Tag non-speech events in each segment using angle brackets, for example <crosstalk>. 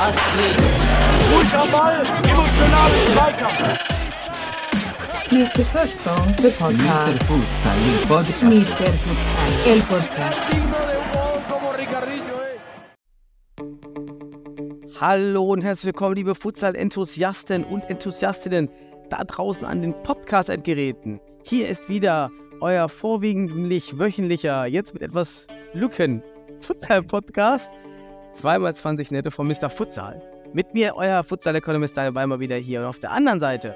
Astrid. Ball, Zweikampf. Mr. Futsal, the Mr. podcast. Futsal, el podcast. Mr. Futsal, el podcast. Hallo und herzlich willkommen, liebe Futsal-Enthusiasten und Enthusiastinnen da draußen an den Podcast-Endgeräten. Hier ist wieder euer vorwiegend wöchentlicher, jetzt mit etwas Lücken, Futsal-Podcast. Zweimal 20 Nette von Mr. Futsal. Mit mir, euer Futsal-Economist Daniel Weimer wieder hier. Und auf der anderen Seite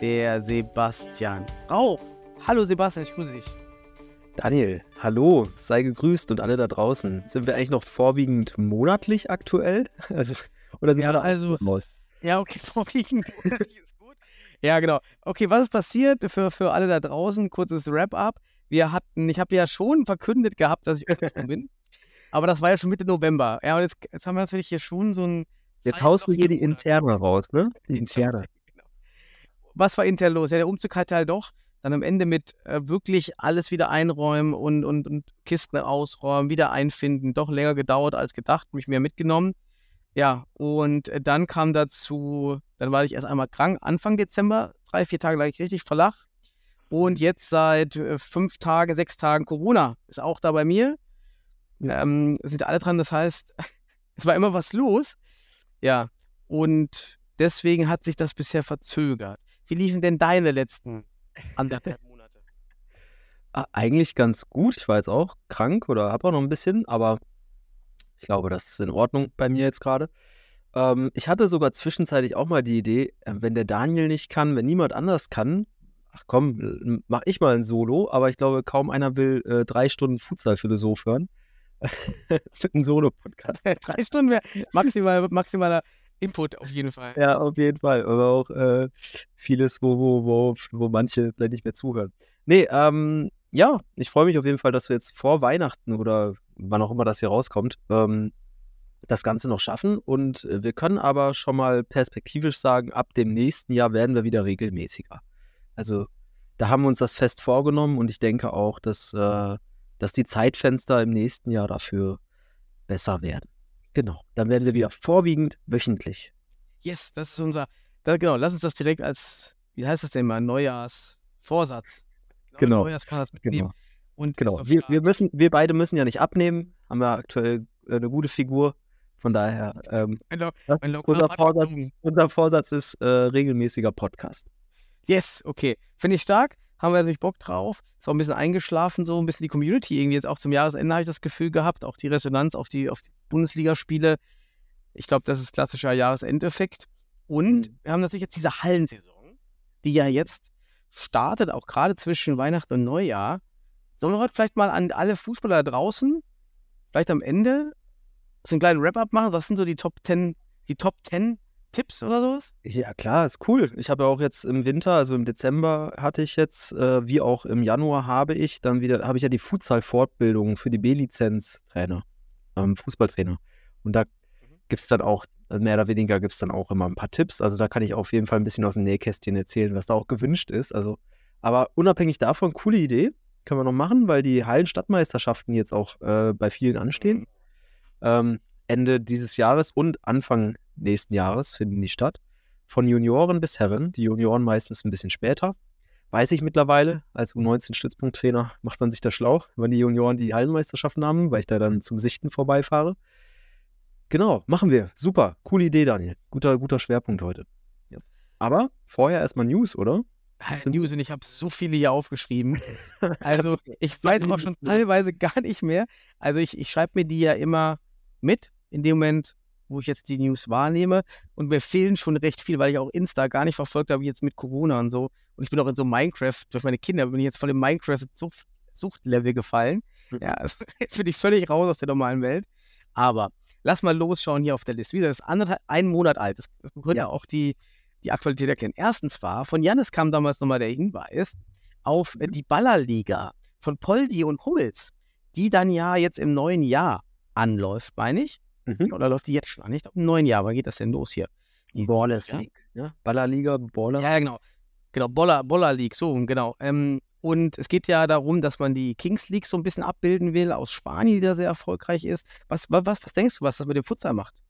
der Sebastian Rauch. Hallo Sebastian, ich grüße dich. Daniel, hallo, sei gegrüßt und alle da draußen. Sind wir eigentlich noch vorwiegend monatlich aktuell? <laughs> Also, oder sind Ja, wir also-? Ja, okay, <laughs> vorwiegend monatlich ist. Ja, genau. Okay, was ist passiert für, für alle da draußen? Kurzes Wrap-up. Wir hatten, ich habe ja schon verkündet gehabt, dass ich <laughs> umgezogen bin. Aber das war ja schon Mitte November. Ja, und jetzt, jetzt haben wir natürlich hier schon so ein. Jetzt haust du hier die. Interne raus, ne? <laughs> Die Interne. Genau. Was war intern los? Ja, der Umzug hat halt doch dann am Ende mit äh, wirklich alles wieder einräumen und, und, und Kisten ausräumen, wieder einfinden, doch länger gedauert als gedacht, mich mehr mitgenommen. Ja, und äh, dann kam dazu, dann war ich erst einmal krank, Anfang Dezember, drei, vier Tage lag ich richtig flach. Und jetzt seit äh, fünf Tagen, sechs Tagen Corona ist auch da bei mir. Ähm, sind alle dran, das heißt, <laughs> es war immer was los. Ja, und deswegen hat sich das bisher verzögert. Wie liefen denn deine letzten anderthalb <laughs> Monate? Ah, eigentlich ganz gut. Ich war jetzt auch krank oder habe auch noch ein bisschen, aber glaube, das ist in Ordnung bei mir jetzt gerade. Ähm, ich hatte sogar zwischenzeitlich auch mal die Idee, äh, wenn der Daniel nicht kann, wenn niemand anders kann, ach komm, mach ich mal ein Solo, aber ich glaube, kaum einer will äh, drei Stunden Futsal-Philosoph hören. <laughs> ein Solo-Podcast. <laughs> Drei Stunden wäre maximal, maximaler Input auf jeden Fall. Ja, auf jeden Fall. Aber auch äh, vieles, wo, wo, wo, wo manche vielleicht nicht mehr zuhören. Nee, ähm, ja, ich freue mich auf jeden Fall, dass wir jetzt vor Weihnachten oder wann auch immer das hier rauskommt, ähm, das Ganze noch schaffen. Und äh, wir können aber schon mal perspektivisch sagen, ab dem nächsten Jahr werden wir wieder regelmäßiger. Also da haben wir uns das fest vorgenommen und ich denke auch, dass, äh, dass die Zeitfenster im nächsten Jahr dafür besser werden. Genau, dann werden wir wieder vorwiegend wöchentlich. Yes, das ist unser. Da, genau, lass uns das direkt als, wie heißt das denn mal, Neujahrsvorsatz. Genau, Neujahrsvorsatz mitnehmen. Und Genau, ist doch wir, stark. wir, müssen, wir beide müssen ja nicht abnehmen, haben ja aktuell äh, eine gute Figur. Von daher, ähm, Mein Lo- Ja, mein Local unser, Vorsatz, unser Vorsatz ist äh, regelmäßiger Podcast. Yes, okay. Finde ich stark. Haben wir natürlich Bock drauf. Ist auch ein bisschen eingeschlafen, so ein bisschen die Community irgendwie jetzt auch zum Jahresende habe ich das Gefühl gehabt. Auch die Resonanz auf die, auf die Bundesligaspiele. Ich glaube, das ist klassischer Jahresendeffekt. Und Mhm. wir haben natürlich jetzt diese Hallensaison, die ja jetzt startet, auch gerade zwischen Weihnachten und Neujahr. Sollen wir heute vielleicht mal an alle Fußballer da draußen, vielleicht am Ende, so einen kleinen Wrap-up machen? Was sind so die Top 10, die Top 10 Tipps oder sowas? Ja, klar, ist cool. Ich habe ja auch jetzt im Winter, also im Dezember hatte ich jetzt, äh, wie auch im Januar habe ich dann wieder, habe ich ja die Futsal-Fortbildung für die B-Lizenz-Trainer, ähm, Fußballtrainer. Und da gibt es dann auch, äh, mehr oder weniger gibt es dann auch immer ein paar Tipps. Also da kann ich auf jeden Fall ein bisschen aus dem Nähkästchen erzählen, was da auch gewünscht ist. Also, aber unabhängig davon, coole Idee. Können wir noch machen, weil die Hallenstadtmeisterschaften jetzt auch äh, bei vielen anstehen. Ähm, Ende dieses Jahres und Anfang nächsten Jahres finden die statt. Von Junioren bis Herren. Die Junioren meistens ein bisschen später. Weiß ich mittlerweile. Als U19-Stützpunkttrainer macht man sich da schlau, wenn die Junioren die Hallenmeisterschaften haben, weil ich da dann zum Sichten vorbeifahre. Genau, machen wir. Super. Coole Idee, Daniel. Guter, guter Schwerpunkt heute. Ja. Aber vorher erstmal News, oder? News und ich habe so viele hier aufgeschrieben. <laughs> Also ich weiß auch schon teilweise gar nicht mehr. Also ich, ich schreibe mir die ja immer mit in dem Moment, wo ich jetzt die News wahrnehme. Und mir fehlen schon recht viel, weil ich auch Insta gar nicht verfolgt habe, jetzt mit Corona und so. Und ich bin auch in so Minecraft, durch meine Kinder bin ich jetzt voll im Minecraft-Suchtlevel gefallen. Mhm. Ja, also <laughs> jetzt bin ich völlig raus aus der normalen Welt. Aber lass mal losschauen hier auf der Liste. Wie gesagt, das ist anderthalb, ein Monat alt. Das könnte Ja. auch die, die Aktualität erklären. Erstens war, von Janis kam damals nochmal der Hinweis auf äh, die Ballerliga von Poldi und Hummels, die dann ja jetzt im neuen Jahr anläuft, meine ich. Mhm. Oder läuft die jetzt schon an? Ich glaube, im neuen Jahr. Wann geht das denn los hier? Die- Ballers? League. Ja? Ballerliga, Baller. Ja, ja, genau. Genau, Boller, Boller League, so, genau. Ähm, und es geht ja darum, dass man die Kings League so ein bisschen abbilden will aus Spanien, die da sehr erfolgreich ist. Was, was, was denkst du, was das mit dem Futsal macht?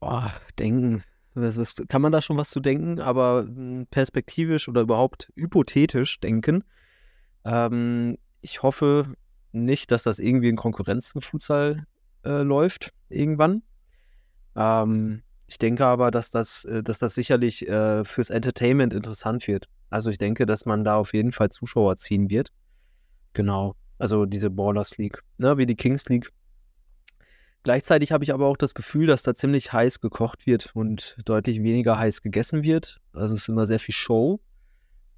Boah, denken. Was, was, kann man da schon was zu denken? Aber mh, perspektivisch oder überhaupt hypothetisch denken. Ähm, ich hoffe nicht, dass das irgendwie in Konkurrenz zum Futsal äh, läuft irgendwann. Ähm, ich denke aber, dass das, äh, dass das sicherlich äh, fürs Entertainment interessant wird. Also ich denke, dass man da auf jeden Fall Zuschauer ziehen wird. Genau. Also diese Ballers League, ne, wie die Kings League. Gleichzeitig habe ich aber auch das Gefühl, dass da ziemlich heiß gekocht wird und deutlich weniger heiß gegessen wird. Also es ist immer sehr viel Show.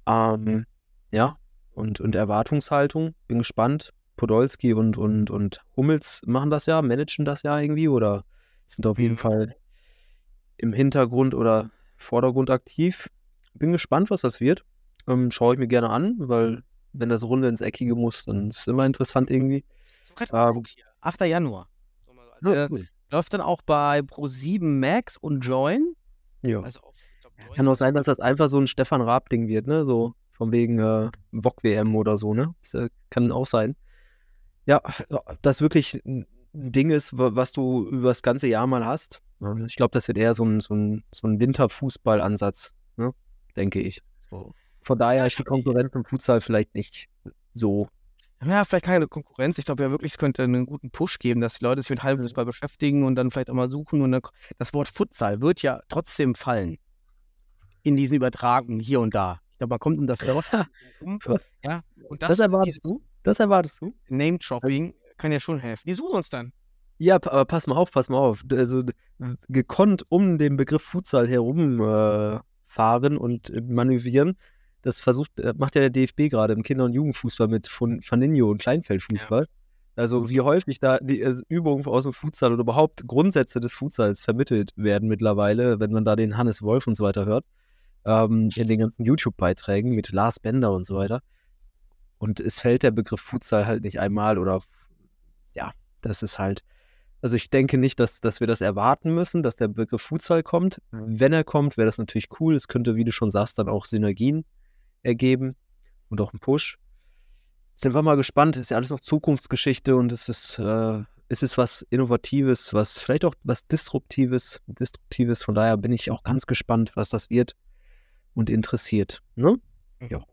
Ähm, ja, und, und Erwartungshaltung. Bin gespannt. Podolski und, und, und Hummels machen das ja, managen das ja irgendwie oder sind auf jeden Mhm. Fall im Hintergrund oder Vordergrund aktiv. Bin gespannt, was das wird. Ähm, Schaue ich mir gerne an, weil wenn das Runde ins Eckige muss, dann ist es immer interessant irgendwie. Ähm, geguckt hier. 8. Januar. So mal so als, äh, cool. läuft dann auch bei Pro7 Max und Join. Ja. Also auf, glaub, Join. Kann auch sein, dass das einfach so ein Stefan Raab-Ding wird, ne? So von wegen äh, VOG-WM oder so, ne? Das äh, kann auch sein. Ja, das wirklich ein Ding ist, wa- was du über das ganze Jahr mal hast. Ja, Ich glaube, das wird eher so ein, so ein, so ein Winterfußballansatz, ne? Denke ich. So. Von daher ist die Konkurrenz im Futsal vielleicht nicht so. Ja, vielleicht keine Konkurrenz. Ich glaube ja wirklich, es könnte einen guten Push geben, dass die Leute sich mit Hallenfußball beschäftigen und dann vielleicht auch mal suchen. Und dann, das Wort Futsal wird ja trotzdem fallen in diesen Übertragungen hier und da. Ich glaube, man kommt <laughs> um das Wort um. Ja, und das, Das erwartest du? Das erwartest du? Name-Dropping kann ja schon helfen. Die suchen uns dann. Ja, aber pass mal auf, pass mal auf. Also gekonnt um den Begriff Futsal herum äh, und äh, manövrieren. Das versucht, äh, macht ja der DFB gerade im Kinder- und Jugendfußball mit von Faninho und Kleinfeldfußball. Also wie häufig da die äh, Übungen aus dem Futsal oder überhaupt Grundsätze des Futsals vermittelt werden mittlerweile, wenn man da den Hannes Wolf und so weiter hört, ähm, in den ganzen YouTube-Beiträgen mit Lars Bender und so weiter. Und es fällt der Begriff Futsal halt nicht einmal oder ja, das ist halt, also ich denke nicht, dass, dass wir das erwarten müssen, dass der Begriff Futsal kommt. Wenn er kommt, wäre das natürlich cool. Es könnte, wie du schon sagst, dann auch Synergien ergeben und auch einen Push. Sind wir mal gespannt. Ist ja alles noch Zukunftsgeschichte und es ist, äh, es ist was Innovatives, was vielleicht auch was Disruptives, Destruktives. Von daher bin ich auch ganz gespannt, was das wird und interessiert. Ne? Ja.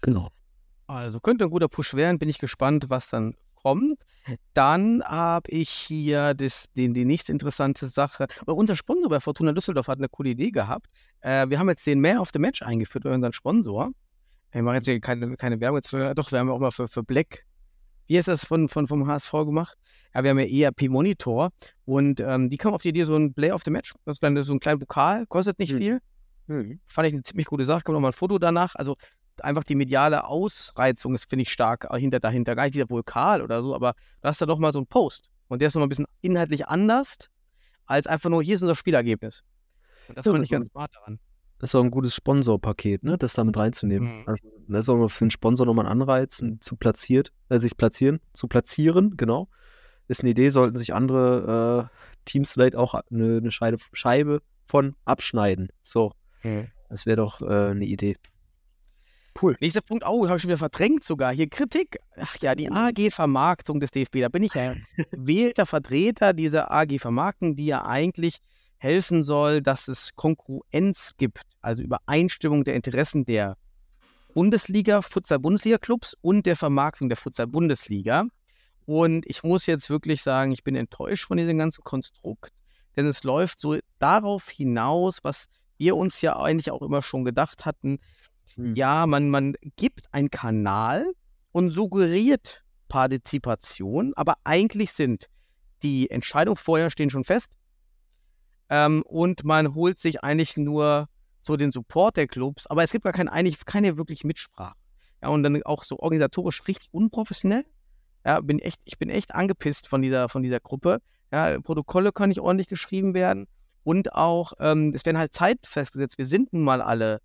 Genau. Also könnte ein guter Push werden. Bin ich gespannt, was dann kommt. Dann habe ich hier das, den, die nächste interessante Sache. Unser Sponsor bei Fortuna Düsseldorf hat eine coole Idee gehabt. Äh, wir haben jetzt den Man of the Match eingeführt, unseren Sponsor. Wir machen jetzt hier keine, keine Werbung jetzt für, doch, wir haben ja auch mal für, für Black. Wie ist das von, von, vom HSV gemacht? Ja, wir haben ja ERP Monitor und ähm, die kamen auf die Idee, so ein Play of the Match, das ist dann so ein kleiner Pokal, kostet nicht Hm. viel. Fand ich eine ziemlich gute Sache, kommt noch mal ein Foto danach. Also einfach die mediale Ausreizung ist, finde ich, stark hinter, dahinter. Gar nicht dieser Vulkan oder so, aber da hast du doch mal so einen Post. Und der ist noch mal ein bisschen inhaltlich anders, als einfach nur, hier ist unser Spielergebnis. Und das Ja, fand ich ganz smart daran. Das ist auch ein gutes Sponsorpaket, ne? das da mit reinzunehmen. Mhm. Also, das ist auch für einen Sponsor nochmal ein Anreiz, zu platziert, äh, sich platzieren, zu platzieren, genau. Ist eine Idee, sollten sich andere äh, Teams vielleicht auch eine, eine Scheibe, Scheibe von abschneiden. So, das wäre doch äh, eine Idee. Cool. Nächster Punkt, oh, habe ich schon wieder verdrängt sogar. Hier Kritik. Ach ja, die AG-Vermarktung des DFB. Da bin ich ja <laughs> gewählter Vertreter dieser AG-Vermarktung, die ja eigentlich helfen soll, dass es Konkurrenz gibt, also Übereinstimmung der Interessen der Bundesliga, Futsal-Bundesliga-Clubs und der Vermarktung der Futsal-Bundesliga. Und ich muss jetzt wirklich sagen, ich bin enttäuscht von diesem ganzen Konstrukt, denn es läuft so darauf hinaus, was wir uns ja eigentlich auch immer schon gedacht hatten, Hm. ja, man, man gibt einen Kanal und suggeriert Partizipation, aber eigentlich sind die Entscheidungen vorher stehen schon fest ähm, und man holt sich eigentlich nur so den Support der Clubs, aber es gibt gar kein, eigentlich keine wirklich Mitsprache. Ja, und dann auch so organisatorisch richtig unprofessionell. Ja, bin echt, ich bin echt angepisst von dieser, von dieser Gruppe. Ja, Protokolle können nicht ordentlich geschrieben werden und auch, ähm, es werden halt Zeiten festgesetzt. Wir sind nun mal alle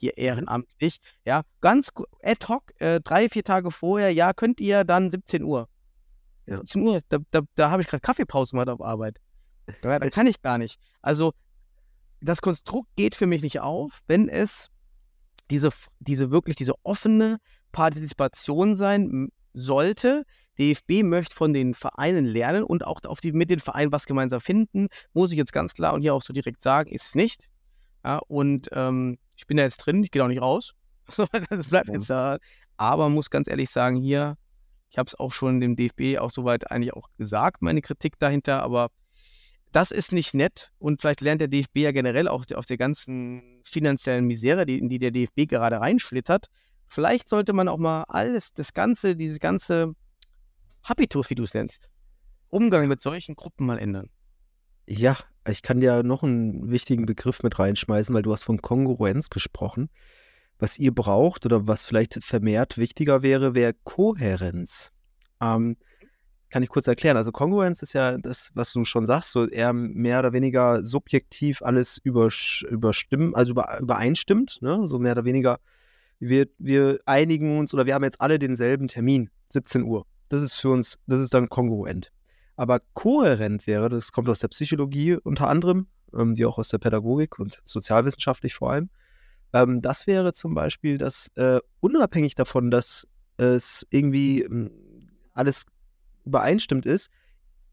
hier ehrenamtlich. Ja, ganz ad hoc, äh, drei, vier Tage vorher, ja, könnt ihr dann 17 Uhr. Ja. 17 Uhr, da, da, da habe ich gerade Kaffeepause gemacht auf Arbeit. Ja, da <laughs> kann ich gar nicht. Also, das Konstrukt geht für mich nicht auf, wenn es diese, diese wirklich diese offene Partizipation sein sollte. DFB möchte von den Vereinen lernen und auch auf die, mit den Vereinen was gemeinsam finden, muss ich jetzt ganz klar und hier auch so direkt sagen, ist es nicht. Ja, und ähm, ich bin da jetzt drin, ich gehe auch nicht raus. <laughs> das bleibt Ja. jetzt da. Aber muss ganz ehrlich sagen, hier, ich habe es auch schon dem DFB auch soweit eigentlich auch gesagt, meine Kritik dahinter, aber das ist nicht nett und vielleicht lernt der DFB ja generell auch auf der ganzen finanziellen Misere, die, in die der DFB gerade reinschlittert. Vielleicht sollte man auch mal alles, das Ganze, diese ganze Habitus, wie du es nennst, Umgang mit solchen Gruppen mal ändern. Ja, ich kann dir noch einen wichtigen Begriff mit reinschmeißen, weil du hast von Kongruenz gesprochen. Was ihr braucht oder was vielleicht vermehrt wichtiger wäre, wäre Kohärenz. Ähm, kann ich kurz erklären. Also Kongruenz ist ja das, was du schon sagst, so eher mehr oder weniger subjektiv alles überstimmen, also über, übereinstimmt, ne? So mehr oder weniger, wir, wir einigen uns oder wir haben jetzt alle denselben Termin, 17 Uhr. Das ist für uns, das ist dann kongruent. Aber kohärent wäre, das kommt aus der Psychologie unter anderem, ähm, wie auch aus der Pädagogik und sozialwissenschaftlich vor allem. Ähm, das wäre zum Beispiel, dass äh, unabhängig davon, dass es irgendwie ähm, alles übereinstimmt ist,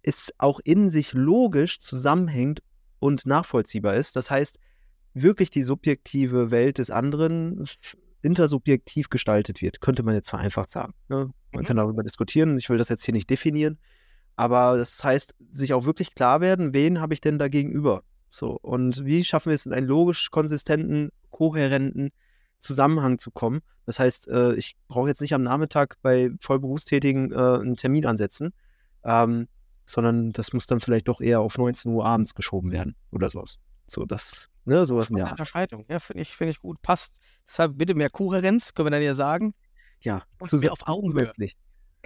es auch in sich logisch zusammenhängt und nachvollziehbar ist. Das heißt, wirklich die subjektive Welt des anderen intersubjektiv gestaltet wird, könnte man jetzt vereinfacht sagen. Ne? Man Mhm. kann darüber diskutieren, ich will das jetzt hier nicht definieren, aber das heißt, sich auch wirklich klar werden, wen habe ich denn da gegenüber? So, und wie schaffen wir es in einen logisch konsistenten, kohärenten Zusammenhang zu kommen? Das heißt, äh, ich brauche jetzt nicht am Nachmittag bei Vollberufstätigen äh, einen Termin ansetzen, ähm, sondern das muss dann vielleicht doch eher auf 19 Uhr abends geschoben werden oder sowas. So, das, ne, sowas in der. Unterscheidung. Ja, finde ich, finde ich gut. Passt. Deshalb bitte mehr Kohärenz, können wir dann ja sagen. Ja, Und mehr auf Augenhöhe.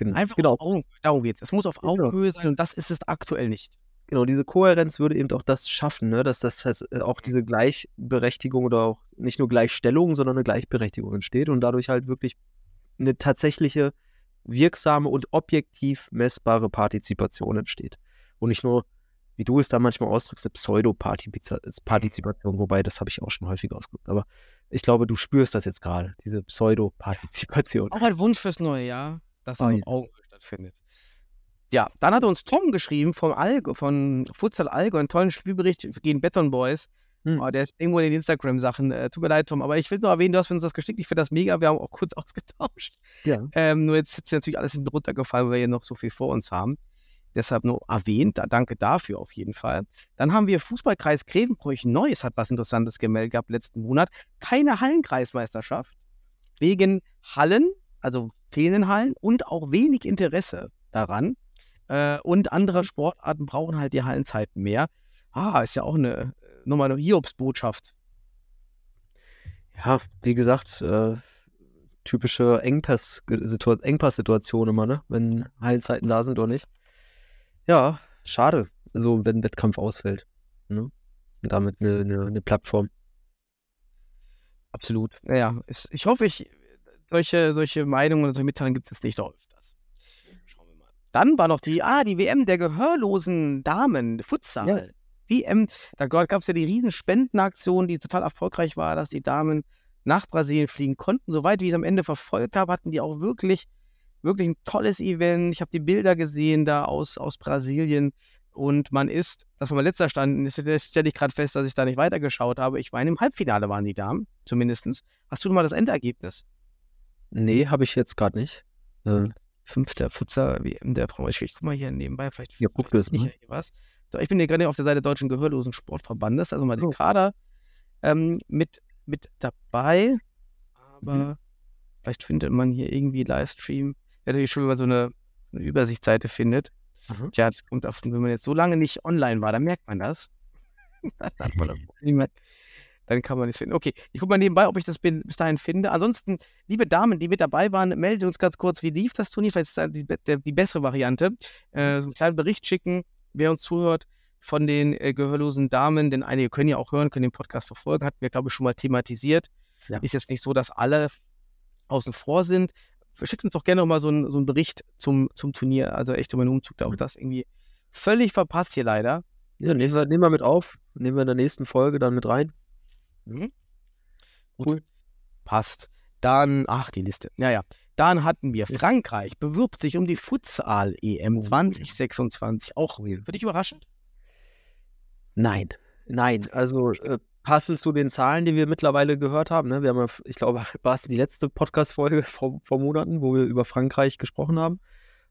Genau. Einfach genau. auf Augenhöhe. Darum geht's. Es muss auf Genau. Augenhöhe sein und das ist es aktuell nicht. Genau, diese Kohärenz würde eben auch das schaffen, ne? dass das heißt, äh, auch diese Gleichberechtigung oder auch nicht nur Gleichstellung, sondern eine Gleichberechtigung entsteht und dadurch halt wirklich eine tatsächliche, wirksame und objektiv messbare Partizipation entsteht. Und nicht nur, wie du es da manchmal ausdrückst, eine Pseudo-Partizipation, wobei das habe ich auch schon häufig ausgedrückt. Aber ich glaube, du spürst das jetzt gerade, diese Pseudo-Partizipation. Auch ein Wunsch fürs neue Jahr, dass es Ah, auf. Augenhöhe stattfindet. Ja, dann hat uns Tom geschrieben vom Allgäu, von Futsal Allgäu, einen tollen Spielbericht gegen Beton Boys. Hm. Oh, der ist irgendwo in den Instagram-Sachen. Äh, tut mir leid, Tom, aber ich will nur erwähnen, du hast uns das geschickt. Ich finde das mega. Wir haben auch kurz <laughs> ausgetauscht. Ja. Ähm, nur jetzt ist natürlich alles hinten runtergefallen, weil wir hier noch so viel vor uns haben. Deshalb nur erwähnt. Da, danke dafür auf jeden Fall. Dann haben wir Fußballkreis Grevenbroich Neues hat was Interessantes gemeldet gehabt letzten Monat. Keine Hallenkreismeisterschaft. Wegen Hallen, also fehlenden Hallen und auch wenig Interesse daran. Äh, und andere Sportarten brauchen halt die Hallenzeiten mehr. Ah, ist ja auch eine, nochmal eine Hiobsbotschaft. Ja, wie gesagt, äh, typische Engpass-Situa- Engpass-Situation immer, ne? Wenn Heilzeiten da sind oder nicht. Ja, schade. Also, wenn ein Wettkampf ausfällt. Ne? Und damit eine, eine, eine Plattform. Absolut. Naja, ich hoffe, ich, solche, solche Meinungen oder solche Mitteilungen gibt es jetzt nicht noch öfters. Schauen wir mal. Dann war noch die, ah, die WM der gehörlosen Damen, Futsal. Ja. WM, da gab es ja die riesen Spendenaktion, die total erfolgreich war, dass die Damen nach Brasilien fliegen konnten. Soweit wie ich es am Ende verfolgt habe, hatten die auch wirklich, wirklich ein tolles Event. Ich habe die Bilder gesehen da aus, aus Brasilien. Und man ist, das war mein letzter Stand, jetzt stelle ich gerade fest, dass ich da nicht weitergeschaut habe. Ich meine, im Halbfinale waren die Damen, zumindest. Hast du mal das Endergebnis? Nee, habe ich jetzt gerade nicht. Äh, Fünfter Futsal WM der Frauen. Ich, ich guck mal hier nebenbei, vielleicht, Ja, guck vielleicht ja hier was. So, ich bin hier gerade auf der Seite Deutschen Gehörlosen Sportverbandes, also mal den Oh. Kader ähm, mit, mit dabei. Aber Mhm. vielleicht findet man hier irgendwie Livestream. Wäre natürlich schön, wenn man so eine, eine Übersichtsseite findet. Aha. Tja, das kommt auf, wenn man jetzt so lange nicht online war, dann merkt man das. dann hat man das <laughs> Problem. Dann kann man es finden. Okay, ich gucke mal nebenbei, ob ich das bis dahin finde. Ansonsten, liebe Damen, die mit dabei waren, meldet uns ganz kurz, wie lief das Turnier? Vielleicht ist das die, der, die bessere Variante. Äh, so einen kleinen Bericht schicken, wer uns zuhört von den äh, gehörlosen Damen, denn einige können ja auch hören, können den Podcast verfolgen, hatten wir, glaube ich, schon mal thematisiert. Ja. Ist jetzt nicht so, dass alle außen vor sind. Schickt uns doch gerne noch mal so einen, so einen Bericht zum, zum Turnier. Also echt um einen Umzug, da auch das irgendwie völlig verpasst hier leider. ja, nehmen wir, nehmen wir mit auf. Nehmen wir in der nächsten Folge dann mit rein. Mhm. Gut. Passt. Dann, ach, die Liste. Naja. Dann hatten wir Frankreich, bewirbt sich um die Futsal-EM 2026. Auch für dich überraschend? Nein, nein. Also äh, passend zu den Zahlen, die wir mittlerweile gehört haben. Ne? Wir haben, ja, ich glaube, <laughs> war es die letzte Podcast-Folge <laughs> vor, vor Monaten, wo wir über Frankreich gesprochen haben.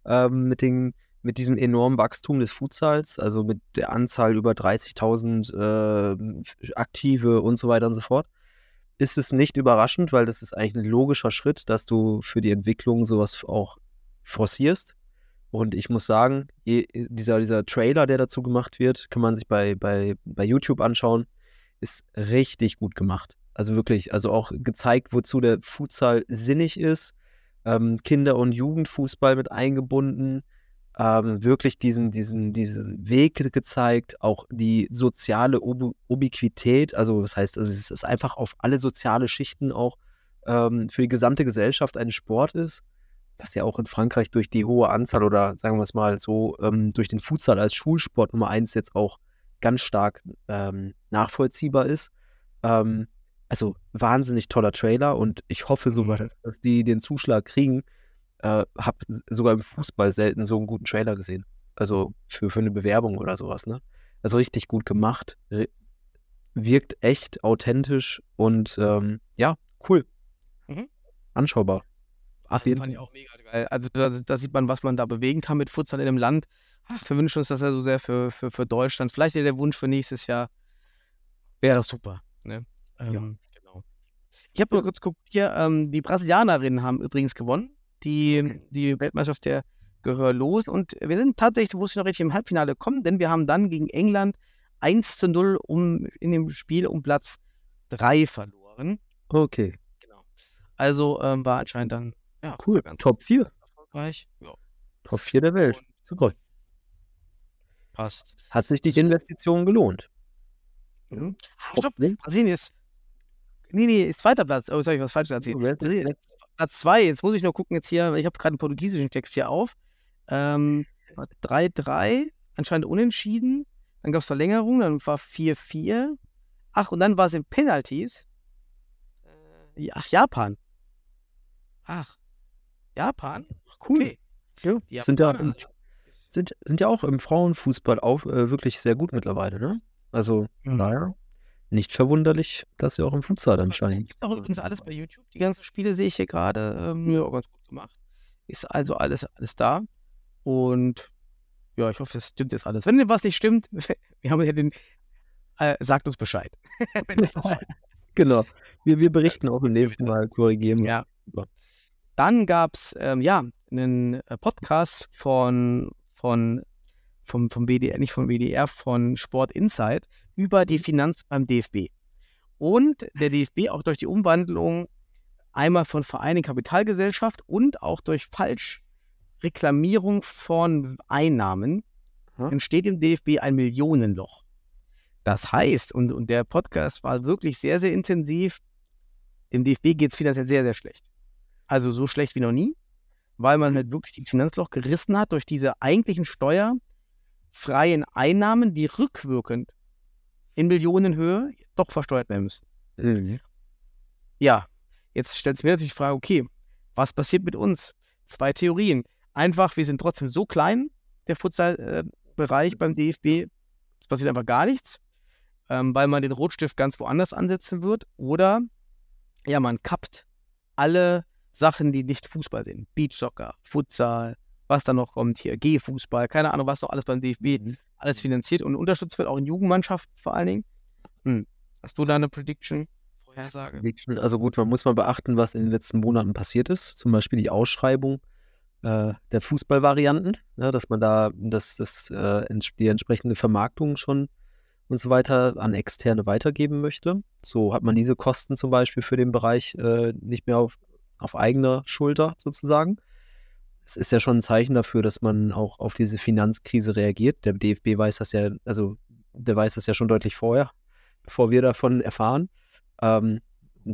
Ähm, mit, den, mit diesem enormen Wachstum des Futsals, also mit der Anzahl über 30.000 äh, Aktive und so weiter und so fort ist es nicht überraschend, weil das ist eigentlich ein logischer Schritt, dass du für die Entwicklung sowas auch forcierst. Und ich muss sagen, dieser, dieser Trailer, der dazu gemacht wird, kann man sich bei, bei, bei YouTube anschauen, ist richtig gut gemacht. Also wirklich, also auch gezeigt, wozu der Futsal sinnig ist. Ähm, Kinder- und Jugendfußball mit eingebunden ähm, wirklich diesen, diesen, diesen Weg gezeigt, auch die soziale Ob Ubiquität, also das heißt, also es ist einfach auf alle soziale Schichten auch ähm, für die gesamte Gesellschaft ein Sport ist, was ja auch in Frankreich durch die hohe Anzahl oder sagen wir es mal so, ähm, durch den Futsal als Schulsport Nummer eins jetzt auch ganz stark ähm, nachvollziehbar ist. Ähm, also wahnsinnig toller Trailer und ich hoffe sogar, dass, dass die den Zuschlag kriegen, äh, habe sogar im Fußball selten so einen guten Trailer gesehen. Also für, für eine Bewerbung oder sowas, ne? Also richtig gut gemacht. Wirkt echt authentisch und ähm, ja, cool. Mhm. Anschaubar. Ach, den fand ich auch mega geil. Also da, da, sieht man, was man da bewegen kann mit Futsal in einem Land. Ach, wir wünschen uns das ja so sehr für, für, für Deutschland. Vielleicht der Wunsch für nächstes Jahr. Wäre das super. Ne? Ähm, ja. genau. Ich habe nur kurz geguckt hier, ähm, die Brasilianerinnen haben übrigens gewonnen die, die Weltmeisterschaft der Gehörlos. Und wir sind tatsächlich, wusste ich noch richtig, im Halbfinale kommen, denn wir haben dann gegen England 1 zu 0 um, in dem Spiel um Platz 3 verloren. Okay. Genau. Also ähm, war anscheinend dann ja, cool. Top 4. Erfolgreich. Ja. Top 4 der Welt. Und Super. Passt. Hat sich die Investition gelohnt? Mhm. Ah, stopp. Brasilien ist. Nee, nee, ist zweiter Platz. Oh, ich was falsch erzählen? Brasilien ist Platz 2, jetzt muss ich nur gucken, jetzt hier, ich habe gerade einen portugiesischen Text hier auf. 3-3, ähm, anscheinend unentschieden. Dann gab es Verlängerung, dann war 4-4. Ach, und dann war es in Penalties. Äh, ach, Japan. Ach, Japan? Ach, cool. Okay. Ja, sind, ja im, sind, sind ja auch im Frauenfußball auch äh, wirklich sehr gut mittlerweile, ne? Also, mhm. naja. Nicht verwunderlich, dass sie auch im Futsal anscheinend. Gibt auch übrigens alles bei YouTube. Die ganzen Spiele sehe ich hier gerade. Ähm, ja, ganz gut gemacht. Ist also alles, alles da. Und ja, ich hoffe, das stimmt jetzt alles. Wenn was nicht stimmt, <laughs> wir haben ja den, äh, sagt uns Bescheid. <laughs> <laughs> genau. Wir, wir berichten auch im nächsten Mal, korrigieren. Ja. Dann gab es ähm, ja einen äh, Podcast von, von vom, vom WDR, nicht vom WDR, von Sport Insight über die. Finanz beim DFB. Und der DFB auch durch die Umwandlung einmal von Vereinen Kapitalgesellschaft und auch durch Falschreklamierung von Einnahmen hm. entsteht im DFB ein Millionenloch. Das heißt, und, und der Podcast war wirklich sehr, sehr intensiv, dem DFB geht es finanziell sehr, sehr schlecht. Also so schlecht wie noch nie, weil man halt wirklich die Finanzloch gerissen hat durch diese eigentlichen steuerfreien Einnahmen, die rückwirkend in Millionenhöhe doch versteuert werden müssen. Mhm. Ja, jetzt stellt sich mir natürlich die Frage, okay, was passiert mit uns? Zwei Theorien. Einfach, wir sind trotzdem so klein, der Futsal-Bereich beim DFB, es passiert einfach gar nichts, ähm, weil man den Rotstift ganz woanders ansetzen wird. Oder, ja, man kappt alle Sachen, die nicht Fußball sind. Beachsoccer, Futsal, was da noch kommt hier, G-Fußball, keine Ahnung, was noch alles beim DFB mhm alles finanziert und unterstützt wird, auch in Jugendmannschaften vor allen Dingen. Hm. Hast du da eine Prediction? Vorhersage? Prediction, also gut, man muss mal beachten, was in den letzten Monaten passiert ist. Zum Beispiel die Ausschreibung äh, der Fußballvarianten, ja, dass man da das, das, äh, die entsprechende Vermarktung schon und so weiter an Externe weitergeben möchte. So hat man diese Kosten zum Beispiel für den Bereich äh, nicht mehr auf, auf eigener Schulter sozusagen es ist ja schon ein Zeichen dafür, dass man auch auf diese Finanzkrise reagiert. Der DFB weiß das ja, also der weiß das ja schon deutlich vorher, bevor wir davon erfahren. Ähm,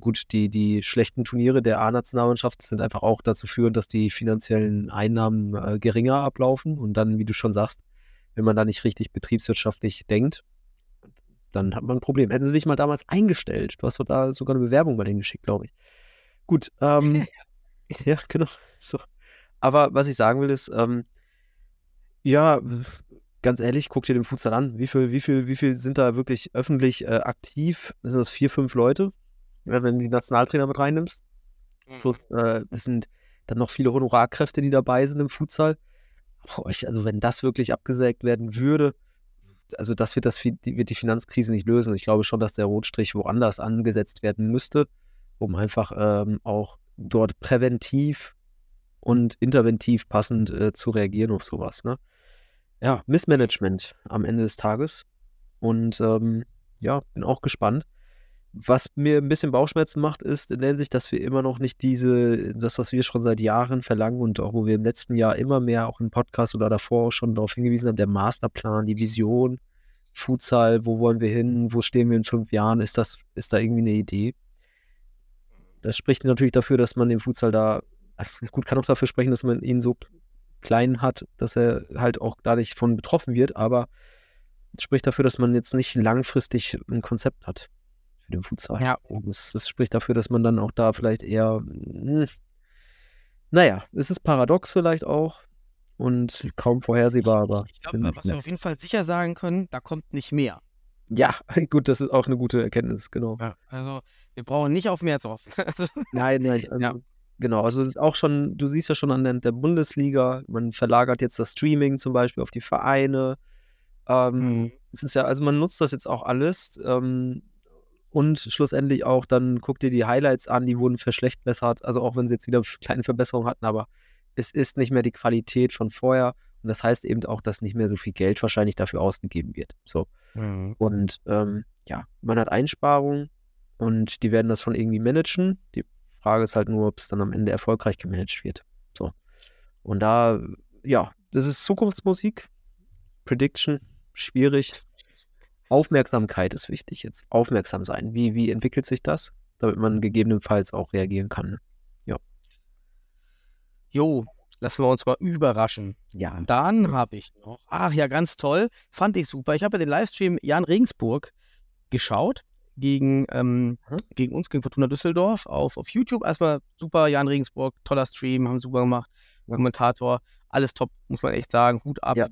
gut, die, die schlechten Turniere der A-Nationalmannschaft sind einfach auch dazu führend, dass die finanziellen Einnahmen äh, geringer ablaufen. Und dann, wie du schon sagst, wenn man da nicht richtig betriebswirtschaftlich denkt, dann hat man ein Problem. Hätten sie dich mal damals eingestellt. Du hast doch da sogar eine Bewerbung bei denen geschickt, glaube ich. Gut, ähm, <laughs> ja, genau. So. Aber was ich sagen will, ist, ähm, ja, ganz ehrlich, guck dir den Futsal an. Wie viel, wie viel, wie viel sind da wirklich öffentlich äh, aktiv? Sind das vier, fünf Leute? Ja, wenn du die Nationaltrainer mit reinnimmst. Plus, äh, das sind dann noch viele Honorarkräfte, die dabei sind im Futsal. Boah, ich, also wenn das wirklich abgesägt werden würde, also das wird, das die wird die Finanzkrise nicht lösen. Ich glaube schon, dass der Rotstrich woanders angesetzt werden müsste, um einfach ähm, auch dort präventiv und interventiv passend äh, zu reagieren auf sowas. Ne? Ja, Missmanagement am Ende des Tages. Und ähm, ja, bin auch gespannt. Was mir ein bisschen Bauchschmerzen macht, ist in der Hinsicht, dass wir immer noch nicht diese, das, was wir schon seit Jahren verlangen und auch wo wir im letzten Jahr immer mehr auch im Podcast oder davor auch schon darauf hingewiesen haben, der Masterplan, die Vision, Futsal, wo wollen wir hin, wo stehen wir in fünf Jahren, ist das, ist da irgendwie eine Idee? Das spricht natürlich dafür, dass man den Futsal da, <laughs> gut, kann auch dafür sprechen, dass man ihn so klein hat, dass er halt auch da nicht von betroffen wird, aber es spricht dafür, dass man jetzt nicht langfristig ein Konzept hat für den Futsal. Ja. Das, das spricht dafür, dass man dann auch da vielleicht eher, hm, naja, es ist paradox vielleicht auch und kaum vorhersehbar, aber Ich glaube, bin was wir auf jeden Fall sicher sagen können, da kommt nicht mehr. ja, <laughs> gut, das ist auch eine gute Erkenntnis, genau. Ja, also wir brauchen nicht auf mehr zu hoffen. <laughs> Also, Nein, nein, also, Ja. Genau. Also auch schon, du siehst ja schon an der, Bundesliga, man verlagert jetzt das Streaming zum Beispiel auf die Vereine. Ähm, Mhm. Es ist ja, also man nutzt das jetzt auch alles. Ähm, und schlussendlich auch, dann guck dir die Highlights an, die wurden verschlechtert, also auch wenn sie jetzt wieder kleine Verbesserungen hatten, aber es ist nicht mehr die Qualität von vorher. Und das heißt eben auch, dass nicht mehr so viel Geld wahrscheinlich dafür ausgegeben wird. So. Mhm. Und ähm, ja, man hat Einsparungen und die werden das schon irgendwie managen. Die Frage ist halt nur, ob es dann am Ende erfolgreich gemanagt wird. So. Und da, ja, das ist Zukunftsmusik. Prediction, schwierig. Aufmerksamkeit ist wichtig jetzt. Aufmerksam sein. Wie, wie entwickelt sich das? Damit man gegebenenfalls auch reagieren kann. Jo, lassen wir uns mal überraschen. Ja. Dann habe ich noch, ach ja, ganz toll, fand ich super. Ich habe ja den Livestream Jan Regensburg geschaut gegen, ähm, Mhm. gegen uns, gegen Fortuna Düsseldorf auf, auf YouTube. Erstmal super, Jan Regensburg, toller Stream, haben super gemacht. Ja. Kommentator, alles top, muss man echt sagen. Hut ab. Ja.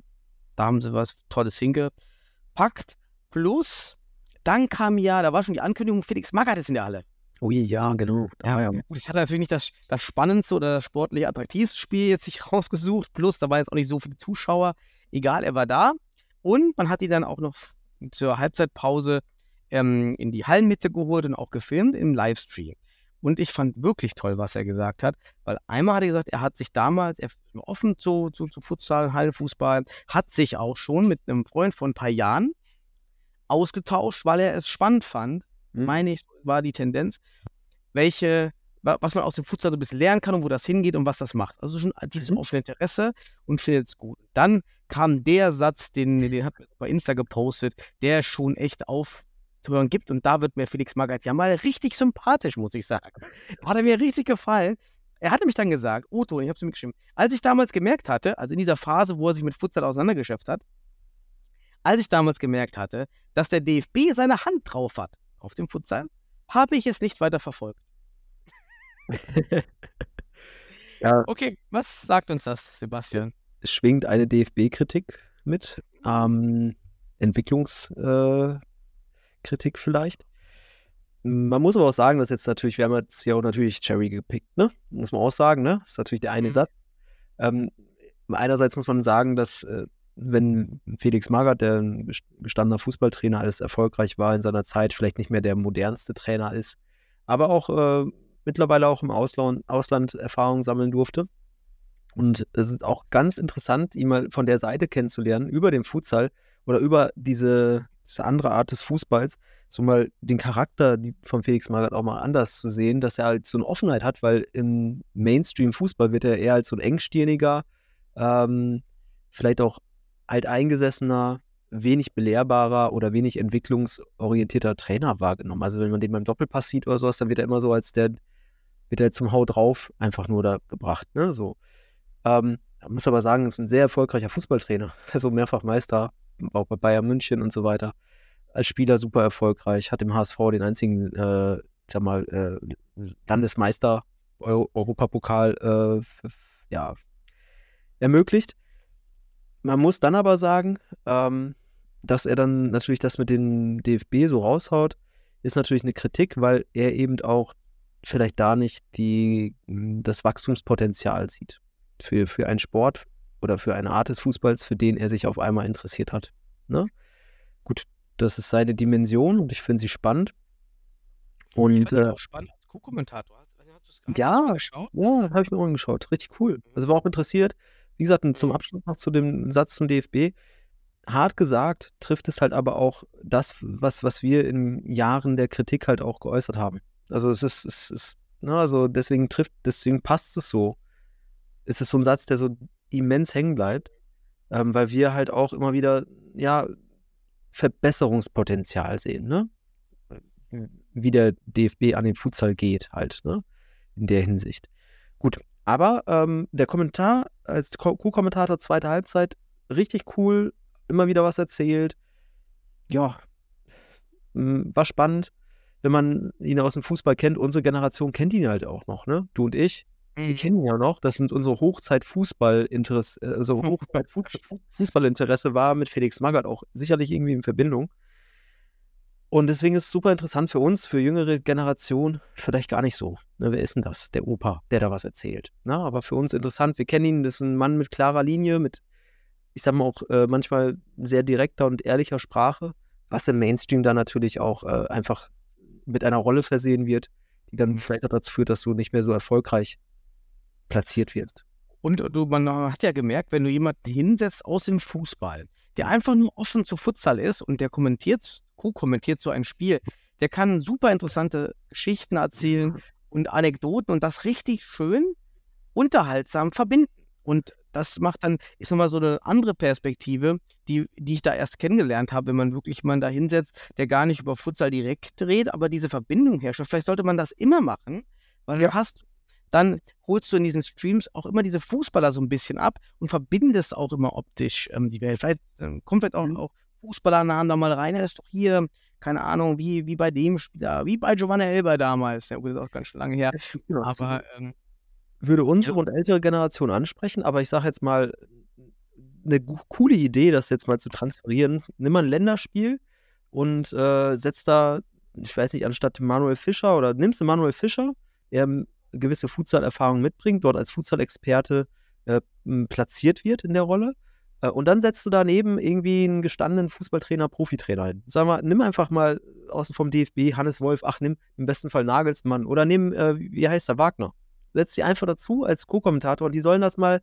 Da haben sie was Tolles hingepackt. Plus, dann kam ja, da war schon die Ankündigung, Felix Magath ist in der Halle. Oh je, ja, genau. Ja, ja. gut, ich hatte natürlich nicht das, das spannendste oder das sportlich attraktivste Spiel jetzt sich <laughs> rausgesucht. Plus, da waren jetzt auch nicht so viele Zuschauer. Egal, er war da. Und man hat ihn dann auch noch zur Halbzeitpause ähm, in die Hallenmitte geholt und auch gefilmt im Livestream. Und ich fand wirklich toll, was er gesagt hat, weil einmal hat er gesagt, er hat sich damals, er ist offen zu, zu, zu Futsal, Hallenfußball, hat sich auch schon mit einem Freund von ein paar Jahren ausgetauscht, weil er es spannend fand, Hm. meine ich, war die Tendenz, welche, wa- was man aus dem Futsal so ein bisschen lernen kann und wo das hingeht und was das macht. Also schon dieses Mhm. offene Interesse und findet es gut. Dann kam der Satz, den, den hat er bei Insta gepostet, der schon echt aufzuhören gibt und da wird mir Felix Magath ja mal richtig sympathisch, muss ich sagen. Da hat er mir richtig gefallen. Er hatte mich dann gesagt, Otto, ich habe es mir geschrieben, als ich damals gemerkt hatte, also in dieser Phase, wo er sich mit Futsal auseinandergeschäft hat, als ich damals gemerkt hatte, dass der DFB seine Hand drauf hat auf dem Futsal, habe ich es nicht weiter verfolgt. <laughs> Ja. Okay, was sagt uns das, Sebastian? es schwingt eine DFB-Kritik mit, ähm, Entwicklungskritik äh, Kritik vielleicht. Man muss aber auch sagen, dass jetzt natürlich, wir haben jetzt ja auch natürlich Cherry gepickt, ne? Muss man auch sagen, ne? Das ist natürlich der eine Mhm. Satz. Ähm, einerseits muss man sagen, dass äh, wenn Felix Magath, der ein gest- gestandener Fußballtrainer ist, erfolgreich war in seiner Zeit, vielleicht nicht mehr der modernste Trainer ist, aber auch äh, mittlerweile auch im Ausland, Ausland Erfahrung sammeln durfte. Und es ist auch ganz interessant, ihn mal von der Seite kennenzulernen, über den Futsal oder über diese, diese andere Art des Fußballs, so mal den Charakter von Felix Magath auch mal anders zu sehen, dass er halt so eine Offenheit hat, weil im Mainstream-Fußball wird er eher als so ein engstirniger, ähm, vielleicht auch alteingesessener, wenig belehrbarer oder wenig entwicklungsorientierter Trainer wahrgenommen. Also wenn man den beim Doppelpass sieht oder sowas, dann wird er immer so als der, wird er zum Hau drauf einfach nur da gebracht, ne, so. Ähm, man muss aber sagen, ist ein sehr erfolgreicher Fußballtrainer. <laughs> Also mehrfach Meister, auch bei Bayern München und so weiter. als Spieler super erfolgreich, hat im HSV den einzigen, äh, sag mal, äh, Landesmeister Euro Europapokal äh, ja, ermöglicht. Man muss dann aber sagen, ähm, dass er dann natürlich das mit dem DFB so raushaut, ist natürlich eine Kritik, weil er eben auch vielleicht da nicht die, das Wachstumspotenzial sieht für, für einen Sport oder für eine Art des Fußballs, für den er sich auf einmal interessiert hat. Ne? Gut, das ist seine Dimension und ich finde sie spannend. ich Und fand ihn äh, auch spannend als Co-Kommentator. Hast Ja. ja, habe ich mir auch angeschaut. Richtig cool. Also war auch interessiert. Wie gesagt, zum Abschluss noch zu dem Satz zum DFB. Hart gesagt, trifft es halt aber auch das, was, was wir in Jahren der Kritik halt auch geäußert haben. Also es ist, es ist, ne, also deswegen trifft, deswegen passt es so. Es ist so ein Satz, der so immens hängen bleibt, ähm, weil wir halt auch immer wieder, ja, Verbesserungspotenzial sehen, ne? Wie der DFB an den Futsal geht, halt, ne? In der Hinsicht. Gut, aber ähm, der Kommentar als Ko- Co-Kommentator zweite Halbzeit, richtig cool, immer wieder was erzählt. Ja, war spannend. Wenn man ihn aus dem Fußball kennt, unsere Generation kennt ihn halt auch noch, ne? Du und ich, wir Mhm. kennen ihn ja noch. Das sind unsere Hochzeit-Fußball-Interesse, also <laughs> Hochzeit-Fußballinteresse war mit Felix Magath auch sicherlich irgendwie in Verbindung. Und deswegen ist es super interessant für uns, für jüngere Generation, vielleicht gar nicht so. Ne, wer ist denn das? Der Opa, der da was erzählt. Na, aber für uns interessant, wir kennen ihn, das ist ein Mann mit klarer Linie, mit, ich sag mal auch äh, manchmal sehr direkter und ehrlicher Sprache, was im Mainstream dann natürlich auch äh, einfach mit einer Rolle versehen wird, die dann vielleicht auch dazu führt, dass du nicht mehr so erfolgreich platziert wirst. Und du, man hat ja gemerkt, wenn du jemanden hinsetzt aus dem Fußball, der einfach nur offen zu Futsal ist und der kommentiert, co-kommentiert so ein Spiel, der kann super interessante Geschichten erzählen und Anekdoten und das richtig schön unterhaltsam verbinden. Und das macht dann, ist nochmal so eine andere Perspektive, die, die ich da erst kennengelernt habe, wenn man wirklich jemanden da hinsetzt, der gar nicht über Futsal direkt redet, aber diese Verbindung herstellt. Vielleicht sollte man das immer machen, weil du hast, dann holst du in diesen Streams auch immer diese Fußballer so ein bisschen ab und verbindest auch immer optisch ähm, die Welt. Vielleicht ähm, kommt vielleicht auch, auch Fußballernamen da mal rein. Ja, das ist doch hier, keine Ahnung, wie, wie bei dem Spieler, wie bei Giovanni Elber damals. Ja, gut, ist auch ganz schön lange her. Aber ähm, würde unsere Ja. und ältere Generation ansprechen, aber ich sage jetzt mal, eine coole Idee, das jetzt mal zu transferieren. Nimm mal ein Länderspiel und äh, setz da, ich weiß nicht, anstatt Manuel Fischer oder nimmst du Manuel Fischer, ähm, gewisse Futsal-Erfahrung mitbringt, dort als Futsal-Experte äh, platziert wird in der Rolle. Äh, und dann setzt du daneben irgendwie einen gestandenen Fußballtrainer, Profitrainer hin. Sag mal, nimm einfach mal außen vom DFB Hannes Wolf, ach, nimm im besten Fall Nagelsmann oder nimm, äh, wie heißt er, Wagner setzt die einfach dazu als Co-Kommentator und die sollen das mal